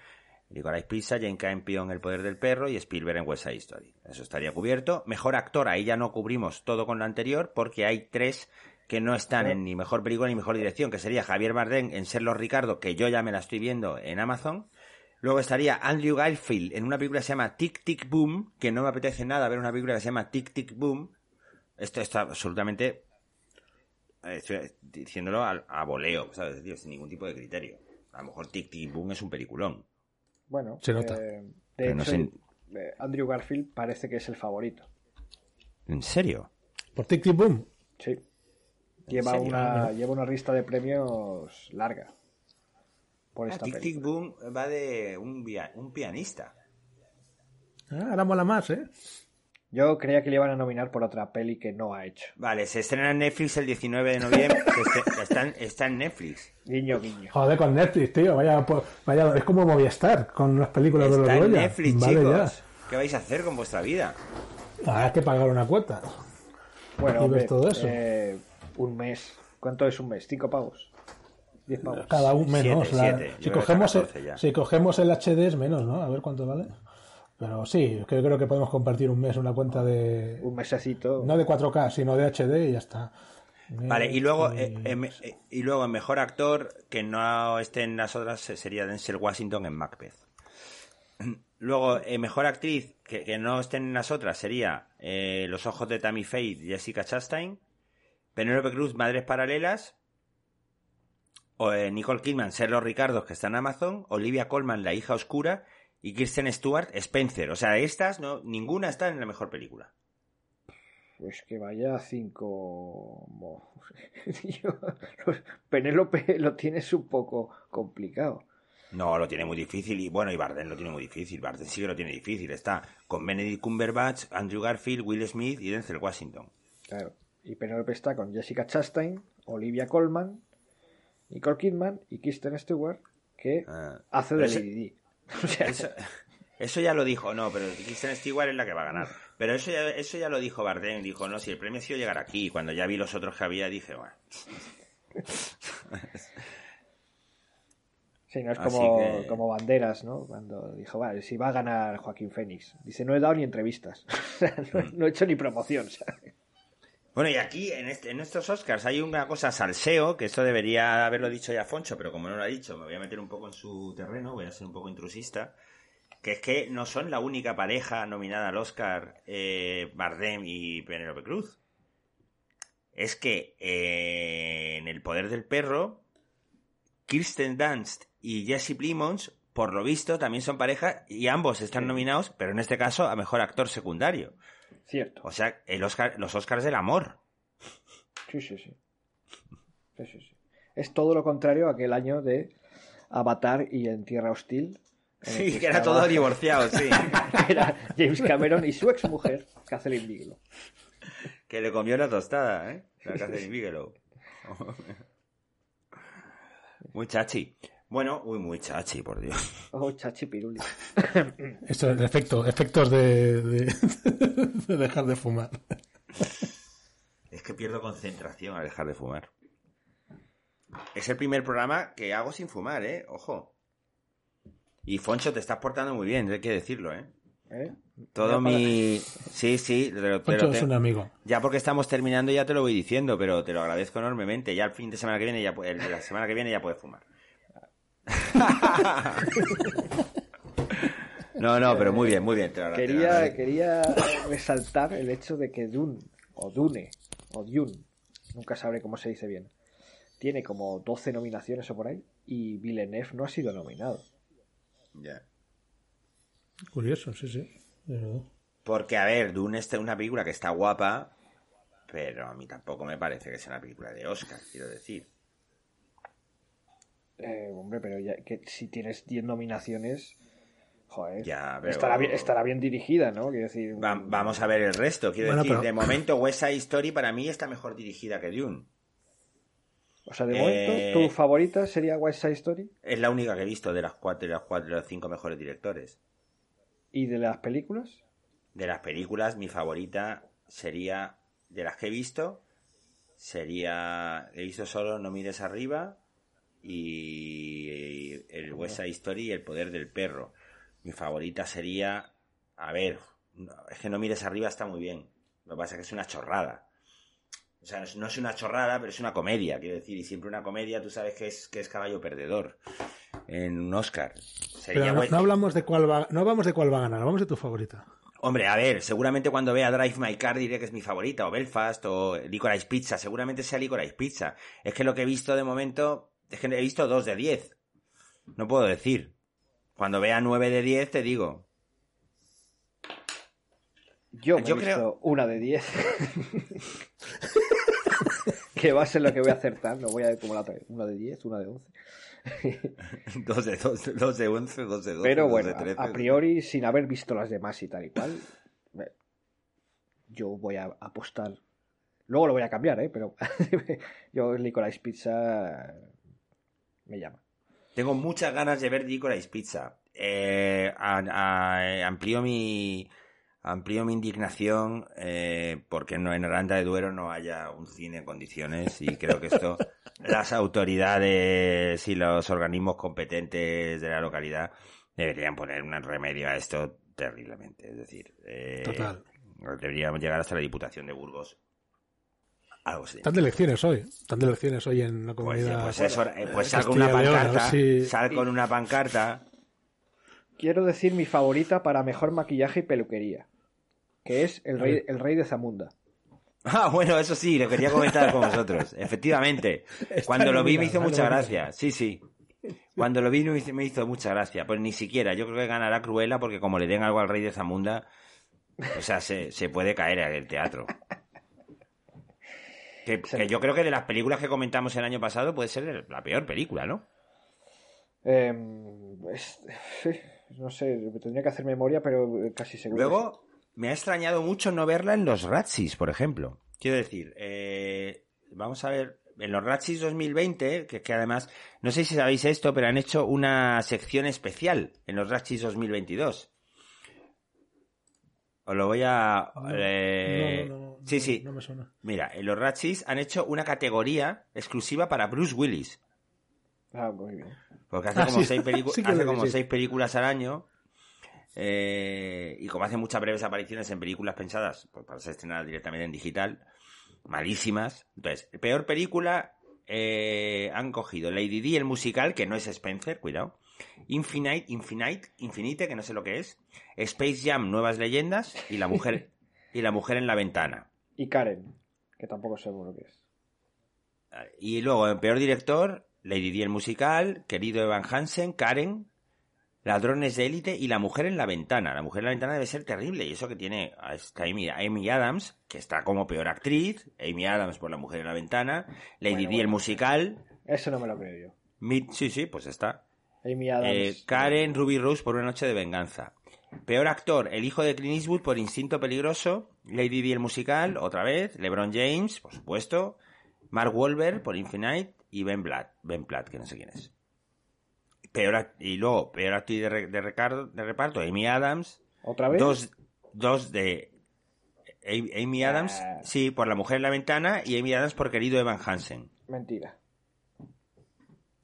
A: Nicolás Pisa, Jane Campion El Poder del Perro y Spielberg en West Side Story. Eso estaría cubierto. Mejor actor, ahí ya no cubrimos todo con lo anterior porque hay tres que no están en ni mejor película ni mejor dirección, que sería Javier Bardem en Serlo Ricardo, que yo ya me la estoy viendo en Amazon, Luego estaría Andrew Garfield en una película que se llama Tic Tic Boom, que no me apetece nada ver una película que se llama Tic Tic Boom. Esto está absolutamente eh, estoy diciéndolo a, voleo, ¿sabes? sin ningún tipo de criterio. A lo mejor Tic Tic Boom es un peliculón.
B: Bueno,
C: se nota.
B: Eh, de hecho, eh, Andrew Garfield parece que es el favorito.
A: ¿En serio?
C: ¿Por Tic Tic Boom?
B: Sí. Lleva una, lleva una lista de premios larga
A: por ah, Tic Tic Boom va de un, un pianista.
C: Ah, ahora mola más, ¿eh?
B: Yo creía que le iban a nominar por otra peli que no ha hecho.
A: Vale, se estrena en Netflix el 19 de noviembre. está, está, en Netflix.
B: Guiño, guiño.
C: Joder, con Netflix, tío. Vaya, vaya, es como Movistar con las películas de los
A: Está en Netflix, chicos. ¿Qué vais a hacer con vuestra vida?
C: Ah, hay que pagar una cuota.
B: Bueno, ves todo eso? Eh, un mes. ¿Cuánto es un mes? ¿Cinco pavos?
C: Cada un menos. Si, cogemos el, si cogemos el HD es menos, ¿no? A ver cuánto vale. Pero sí, creo, creo que podemos compartir un mes una cuenta de...
B: Un mesecito.
C: No de 4K, sino de HD y ya está.
A: Vale, y luego, eh, eh, y luego mejor actor que no esté en las otras sería Denzel Washington en Macbeth. Luego, eh, mejor actriz que, que, no esté en las otras sería Los ojos de Tammy Faye, Jessica Chastain. Penélope Cruz, Madres Paralelas eh, Nicole Kidman, Serlo Ricardo, que está en Amazon, Olivia Colman, La hija oscura, y Kristen Stewart, Spencer. O sea, estas, no, ninguna está en la mejor película.
B: Pues que vaya cinco. Penélope lo tienes un poco complicado.
A: No, lo tiene muy difícil y bueno, y Barden lo tiene muy difícil. Barden sí que lo tiene difícil. Está con Benedict Cumberbatch, Andrew Garfield, Will Smith y Denzel Washington.
B: Claro. Y Penélope está con Jessica Chastain, Olivia Colman, Nicole Kidman y Kristen Stewart, que ah, hace de Lady Di.
A: eso, ya lo dijo, no, pero Kristen Stewart es la que va a ganar. Pero eso ya, eso ya lo dijo Bardem, dijo, no, si el premio ha sido llegar aquí. Cuando ya vi los otros que había, dije, bueno.
B: Sí, no es como, como banderas, ¿no? Cuando dijo, vale, si va a ganar Joaquín Fénix. Dice, no he dado ni entrevistas. no, no, he hecho ni promoción, ¿sabes?
A: Bueno, y aquí en, este, en estos Oscars hay una cosa salseo, que esto debería haberlo dicho ya Foncho, pero como no lo ha dicho, me voy a meter un poco en su terreno, voy a ser un poco intrusista, que es que no son la única pareja nominada al Oscar eh, Bardem y Penélope Cruz. Es que eh, en El Poder del Perro, Kirsten Dunst y Jesse Plimons, por lo visto, también son pareja y ambos están nominados, pero en este caso a Mejor Actor Secundario.
B: Cierto.
A: O sea, el Oscar, los Oscars del amor.
B: Sí, sí, sí. sí, sí, sí. Es todo lo contrario a aquel año de Avatar y En Tierra Hostil.
A: Sí, que, era todo divorciado, sí.
B: era James Cameron y su exmujer, Kathleen Bigelow.
A: Que le comió la tostada, ¿eh? La Kathleen Bigelow. Muy chachi. Bueno, uy, muy chachi, por Dios.
B: Oh, chachi piruli.
C: Esto es efecto, efectos de, de, dejar de fumar.
A: Es que pierdo concentración al dejar de fumar. Es el primer programa que hago sin fumar, ¿eh? Ojo. Y Foncho, te estás portando muy bien, hay que decirlo, ¿eh? ¿Eh? Todo mi... Sí, sí.
C: Foncho es un amigo.
A: Ya porque estamos terminando ya te lo voy diciendo, pero te lo agradezco enormemente. Ya el fin de semana que viene, ya la semana que viene ya puedes fumar. No, no, pero muy bien, muy bien.
B: quería, quería resaltar el hecho de que Dune, o Dune, o Dune, nunca sabré cómo se dice bien, tiene como 12 nominaciones o por ahí, y Villeneuve no ha sido nominado.
A: Ya.
C: Curioso, sí, sí.
A: Porque, a ver, Dune es una película que está guapa, pero a mí tampoco me parece que sea una película de Oscar, quiero decir.
B: Eh, hombre, pero ya que si tienes 10 nominaciones, joder,
A: ya,
B: estará, bien, estará bien dirigida, ¿no? Quiero decir,
A: vamos a ver el resto. Quiero decir, de momento West Side Story para mí está mejor dirigida que Dune.
B: O sea, de momento, eh, ¿tu favorita sería West Side Story?
A: Es la única que he visto de las cuatro, de las cuatro, de los cinco mejores directores.
B: ¿Y de las películas?
A: de las películas, mi favorita sería, de las que he visto, sería, he visto solo No mires arriba y el West Side Story y El poder del perro. Mi favorita sería, a ver, es que No mires arriba está muy bien. Lo que pasa es que es una chorrada. O sea, no es una chorrada, pero es una comedia, quiero decir, y siempre una comedia, tú sabes que es, que es caballo perdedor en un Oscar.
C: Sería no, no, hablamos de cuál va, no hablamos de cuál va a ganar, hablamos de tu favorita.
A: Hombre, a ver, seguramente cuando vea Drive My Car diré que es mi favorita, o Belfast, o Licorice Pizza, seguramente sea Licorice Pizza. Es que lo que he visto de momento, es que he visto dos de diez. No puedo decir. Cuando vea nueve de diez te digo.
B: Yo, Yo creo... una de diez. que va a ser lo que voy a acertar. No voy a ver como la otra. Una de 10, una de 11.
A: dos, de, dos, dos de 11, dos de 12.
B: Pero bueno, de 13. A, priori, sin haber visto las demás y tal y cual, yo voy a apostar. Luego lo voy a cambiar, ¿eh? Pero yo Licorice Pizza me llama.
A: Tengo muchas ganas de ver Licorice Pizza. Eh, a, a, amplío mi amplío mi indignación eh, porque no en Aranda de Duero no haya un cine en condiciones y creo que esto las autoridades y los organismos competentes de la localidad deberían poner un remedio a esto terriblemente. Es decir, eh, deberíamos llegar hasta la Diputación de Burgos.
C: Algo así. Están de elecciones hoy. Están de elecciones hoy en la pues, comunidad.
A: Pues, pues, pues sal con una pancarta. Sal con una pancarta.
B: Quiero decir mi favorita para mejor maquillaje y peluquería que es el rey, el rey de Zamunda.
A: Ah, bueno, eso sí, lo quería comentar con vosotros. Efectivamente. Cuando lo vi me hizo mucha gracia. Sí, sí. Cuando lo vi me hizo mucha gracia. Pues ni siquiera. Yo creo que ganará Cruella porque como le den algo al rey de Zamunda, o sea, se, puede caer en el teatro. Que, yo creo que de las películas que comentamos el año pasado puede ser la peor película, ¿no?
B: Em, no sé, tendría que hacer memoria, pero casi seguro.
A: Luego, me ha extrañado mucho no verla en los Ratsis, por ejemplo. Quiero decir, eh, vamos a ver, en los Ratsis 2020, que, que además, no sé si sabéis esto, pero han hecho una sección especial en los Ratsis 2022. Os lo voy a... Eh, sí, sí.
C: No me suena.
A: Mira, en los Ratchis han hecho una categoría exclusiva para Bruce Willis.
B: Ah, muy bien.
A: Porque hace ah, como, seis, hace como seis películas al año eh, y como hace muchas breves apariciones en películas pensadas pues, para ser estrenadas directamente en digital, malísimas. Entonces, peor película, eh, han cogido Lady D, el musical, que no es Spencer, cuidado. Infinite, Infinite, Infinite, que no sé lo que es. Space Jam, Nuevas Leyendas. Y la mujer, y la mujer en la ventana.
B: Y Karen, que tampoco sé lo que es.
A: Y luego, en peor director, Lady D, el musical, querido Evan Hansen, Karen, Ladrones de élite y La mujer en la ventana. La mujer en la ventana debe ser terrible y eso que tiene a Amy, Adams, que está como peor actriz, Amy Adams por La mujer en la ventana, Lady Di el musical.
B: Eso no me lo creo yo.
A: sí, sí, pues está.
B: Amy Adams.
A: Eh, Karen Ruby Rose por Una noche de venganza. Peor actor, el hijo de Clint Eastwood por Instinto peligroso, Lady Di el musical, otra vez, LeBron James, por supuesto, Mark Wahlberg por Infinite y Ben Platt, Ben Platt, que no sé quién es. Peor y luego peor actriz de, de, reparto Amy Adams.
B: Otra vez
A: dos dos de Amy Adams ah. sí por la mujer en la ventana y Amy Adams por querido Evan Hansen.
B: Mentira.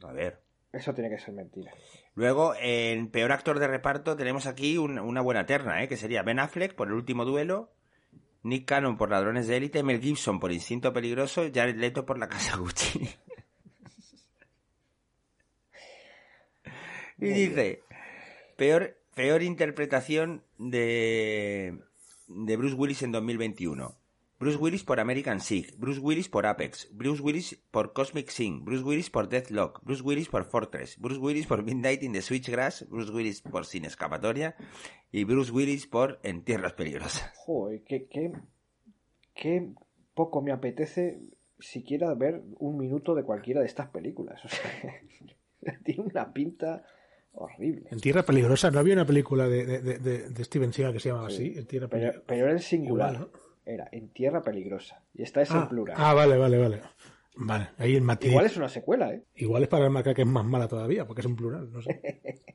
A: A ver.
B: Eso tiene que ser mentira
A: luego en peor actor de reparto tenemos aquí una buena terna ¿eh? que sería Ben Affleck por el último duelo Nick Cannon por Ladrones de Élite, Mel Gibson por Instinto Peligroso, Jared Leto por La Casa Gucci. Y dice, peor, peor interpretación de, de Bruce Willis en 2021. Bruce Willis por American Sig, Bruce Willis por Apex, Bruce Willis por Cosmic Sing, Bruce Willis por Deathlock, Bruce Willis por Fortress, Bruce Willis por Midnight in the Switchgrass, Bruce Willis por Sin Escapatoria y Bruce Willis por En Tierras Peligrosas.
B: Joder, qué, qué, qué poco me apetece siquiera ver un minuto de cualquiera de estas películas. O sea, tiene una pinta horrible.
C: En Tierra Peligrosa, ¿no había una película de, de, de, Steven Seagal que se llamaba así? En Tierra
B: pero, pero, era en singular. Era En Tierra Peligrosa. Y esta es
C: en
B: ah, plural.
C: Ah, vale, vale, vale. Vale, ahí el matiz.
B: Igual es una secuela, ¿eh?
C: Igual es para marcar que es más mala todavía, porque es en plural, no sé.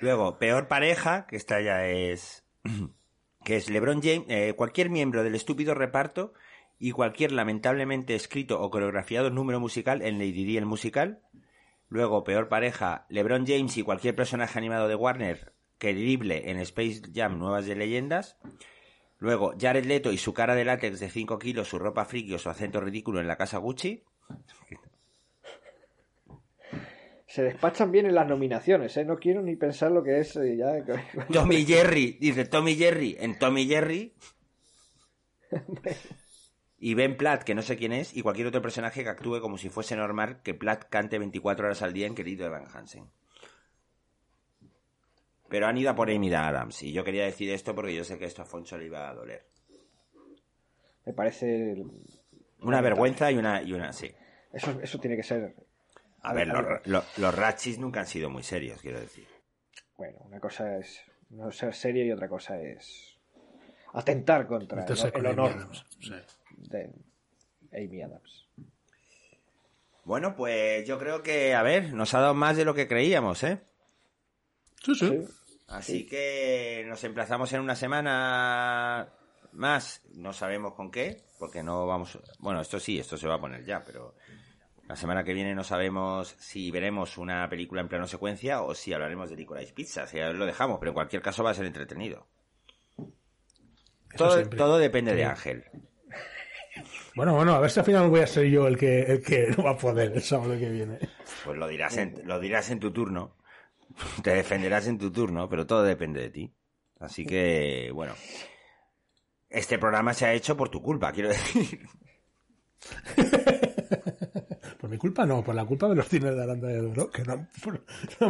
A: Luego, peor pareja, que esta ya es que es LeBron James, eh, cualquier miembro del estúpido reparto y cualquier lamentablemente escrito o coreografiado número musical en Lady Di el musical. Luego, peor pareja, LeBron James y cualquier personaje animado de Warner que drible en Space Jam Nuevas de Leyendas. Luego, Jared Leto y su cara de látex de 5 kilos, su ropa friki o su acento ridículo en la casa Gucci.
D: Se despachan bien en las nominaciones, ¿eh? No quiero ni pensar lo que es eh, ya...
A: Tommy Jerry, dice Tommy Jerry en Tommy Jerry. y Ben Platt, que no sé quién es, y cualquier otro personaje que actúe como si fuese normal que Platt cante 24 horas al día en Querido Evan Hansen. Pero han ido a por Amy Adams. Y yo quería decir esto porque yo sé que esto a Foncho le iba a doler.
D: Me parece.
A: Una vergüenza y una, y una. Sí.
D: Eso, eso tiene que ser.
A: A ver, los, los, Ratchis nunca han sido muy serios, quiero decir.
D: Bueno, una cosa es no ser serio y otra cosa es atentar contra el, honor de Amy Adams.
A: Bueno, pues yo creo que, a ver, nos ha dado más de lo que creíamos, ¿eh?
C: sí. sí.
A: Así que nos emplazamos en una semana más, no sabemos con qué, porque no vamos, bueno, esto sí, esto se va a poner ya, pero la semana que viene no sabemos si veremos una película en plano secuencia o si hablaremos de Licorice Pizza, si lo dejamos, pero en cualquier caso va a ser entretenido. Todo, todo, depende de Ángel.
C: Bueno, bueno, a ver si al final voy a ser yo el que, el que no va a poder el sábado que viene.
A: Pues lo dirás en, lo dirás en tu turno. Te defenderás en tu turno, pero todo depende de ti. Así que, bueno. Este programa se ha hecho por tu culpa, quiero decir.
C: por mi culpa no, por la culpa de los cines de Aranda de Oro, que no han,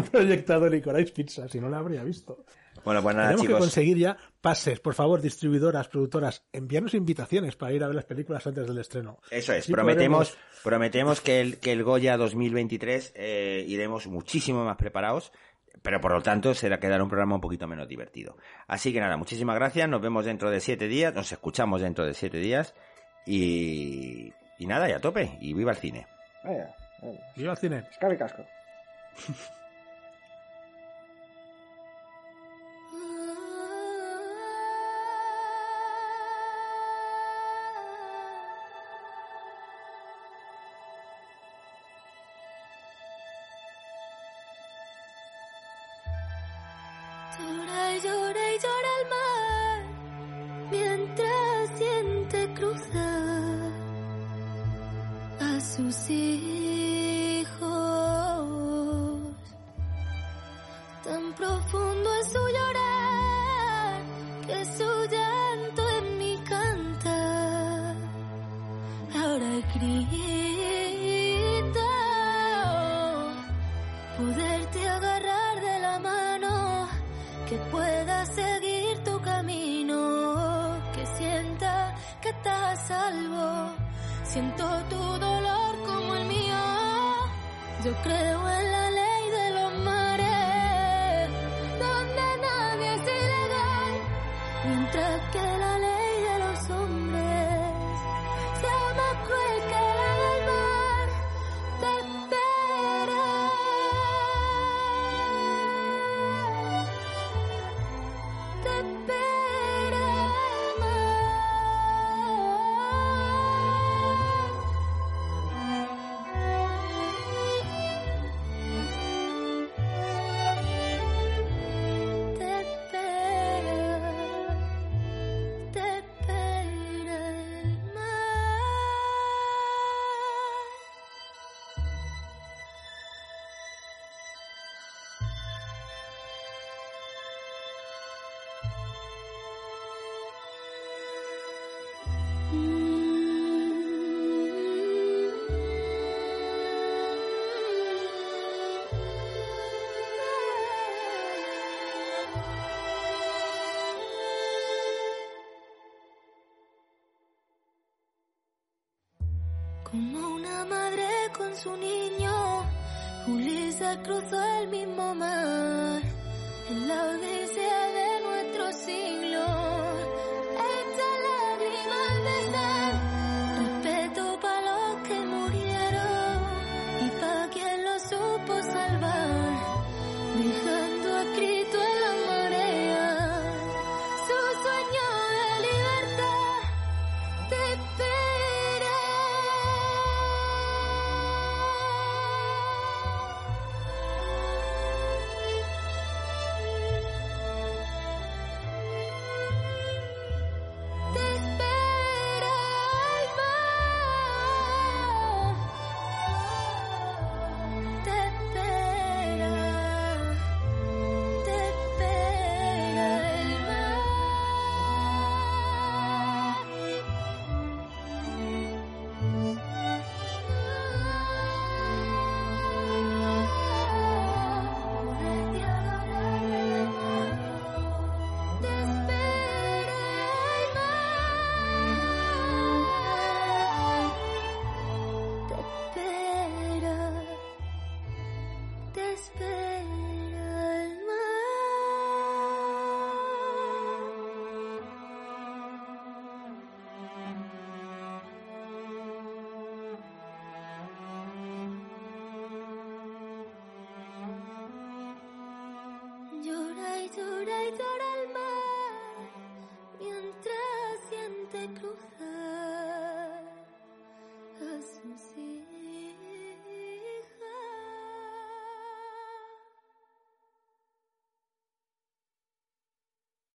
C: proyectado Licorice Pizza, si no la habría visto.
A: Bueno, pues nada,
C: Tenemos
A: que
C: conseguir ya pases, por favor, distribuidoras, productoras, envíanos invitaciones para ir a ver las películas antes del estreno.
A: Eso es, prometemos, prometemos que el, que el Goya 2023 eh, iremos muchísimo más preparados pero por lo tanto será quedar un programa un poquito menos divertido. Así que nada, muchísimas gracias, nos vemos dentro de siete días, nos escuchamos dentro de siete días y, y nada, y a tope, y viva el cine.
D: Vaya,
C: Viva el cine.
D: Escabe casco.
E: dejando escrito en la marea su sueño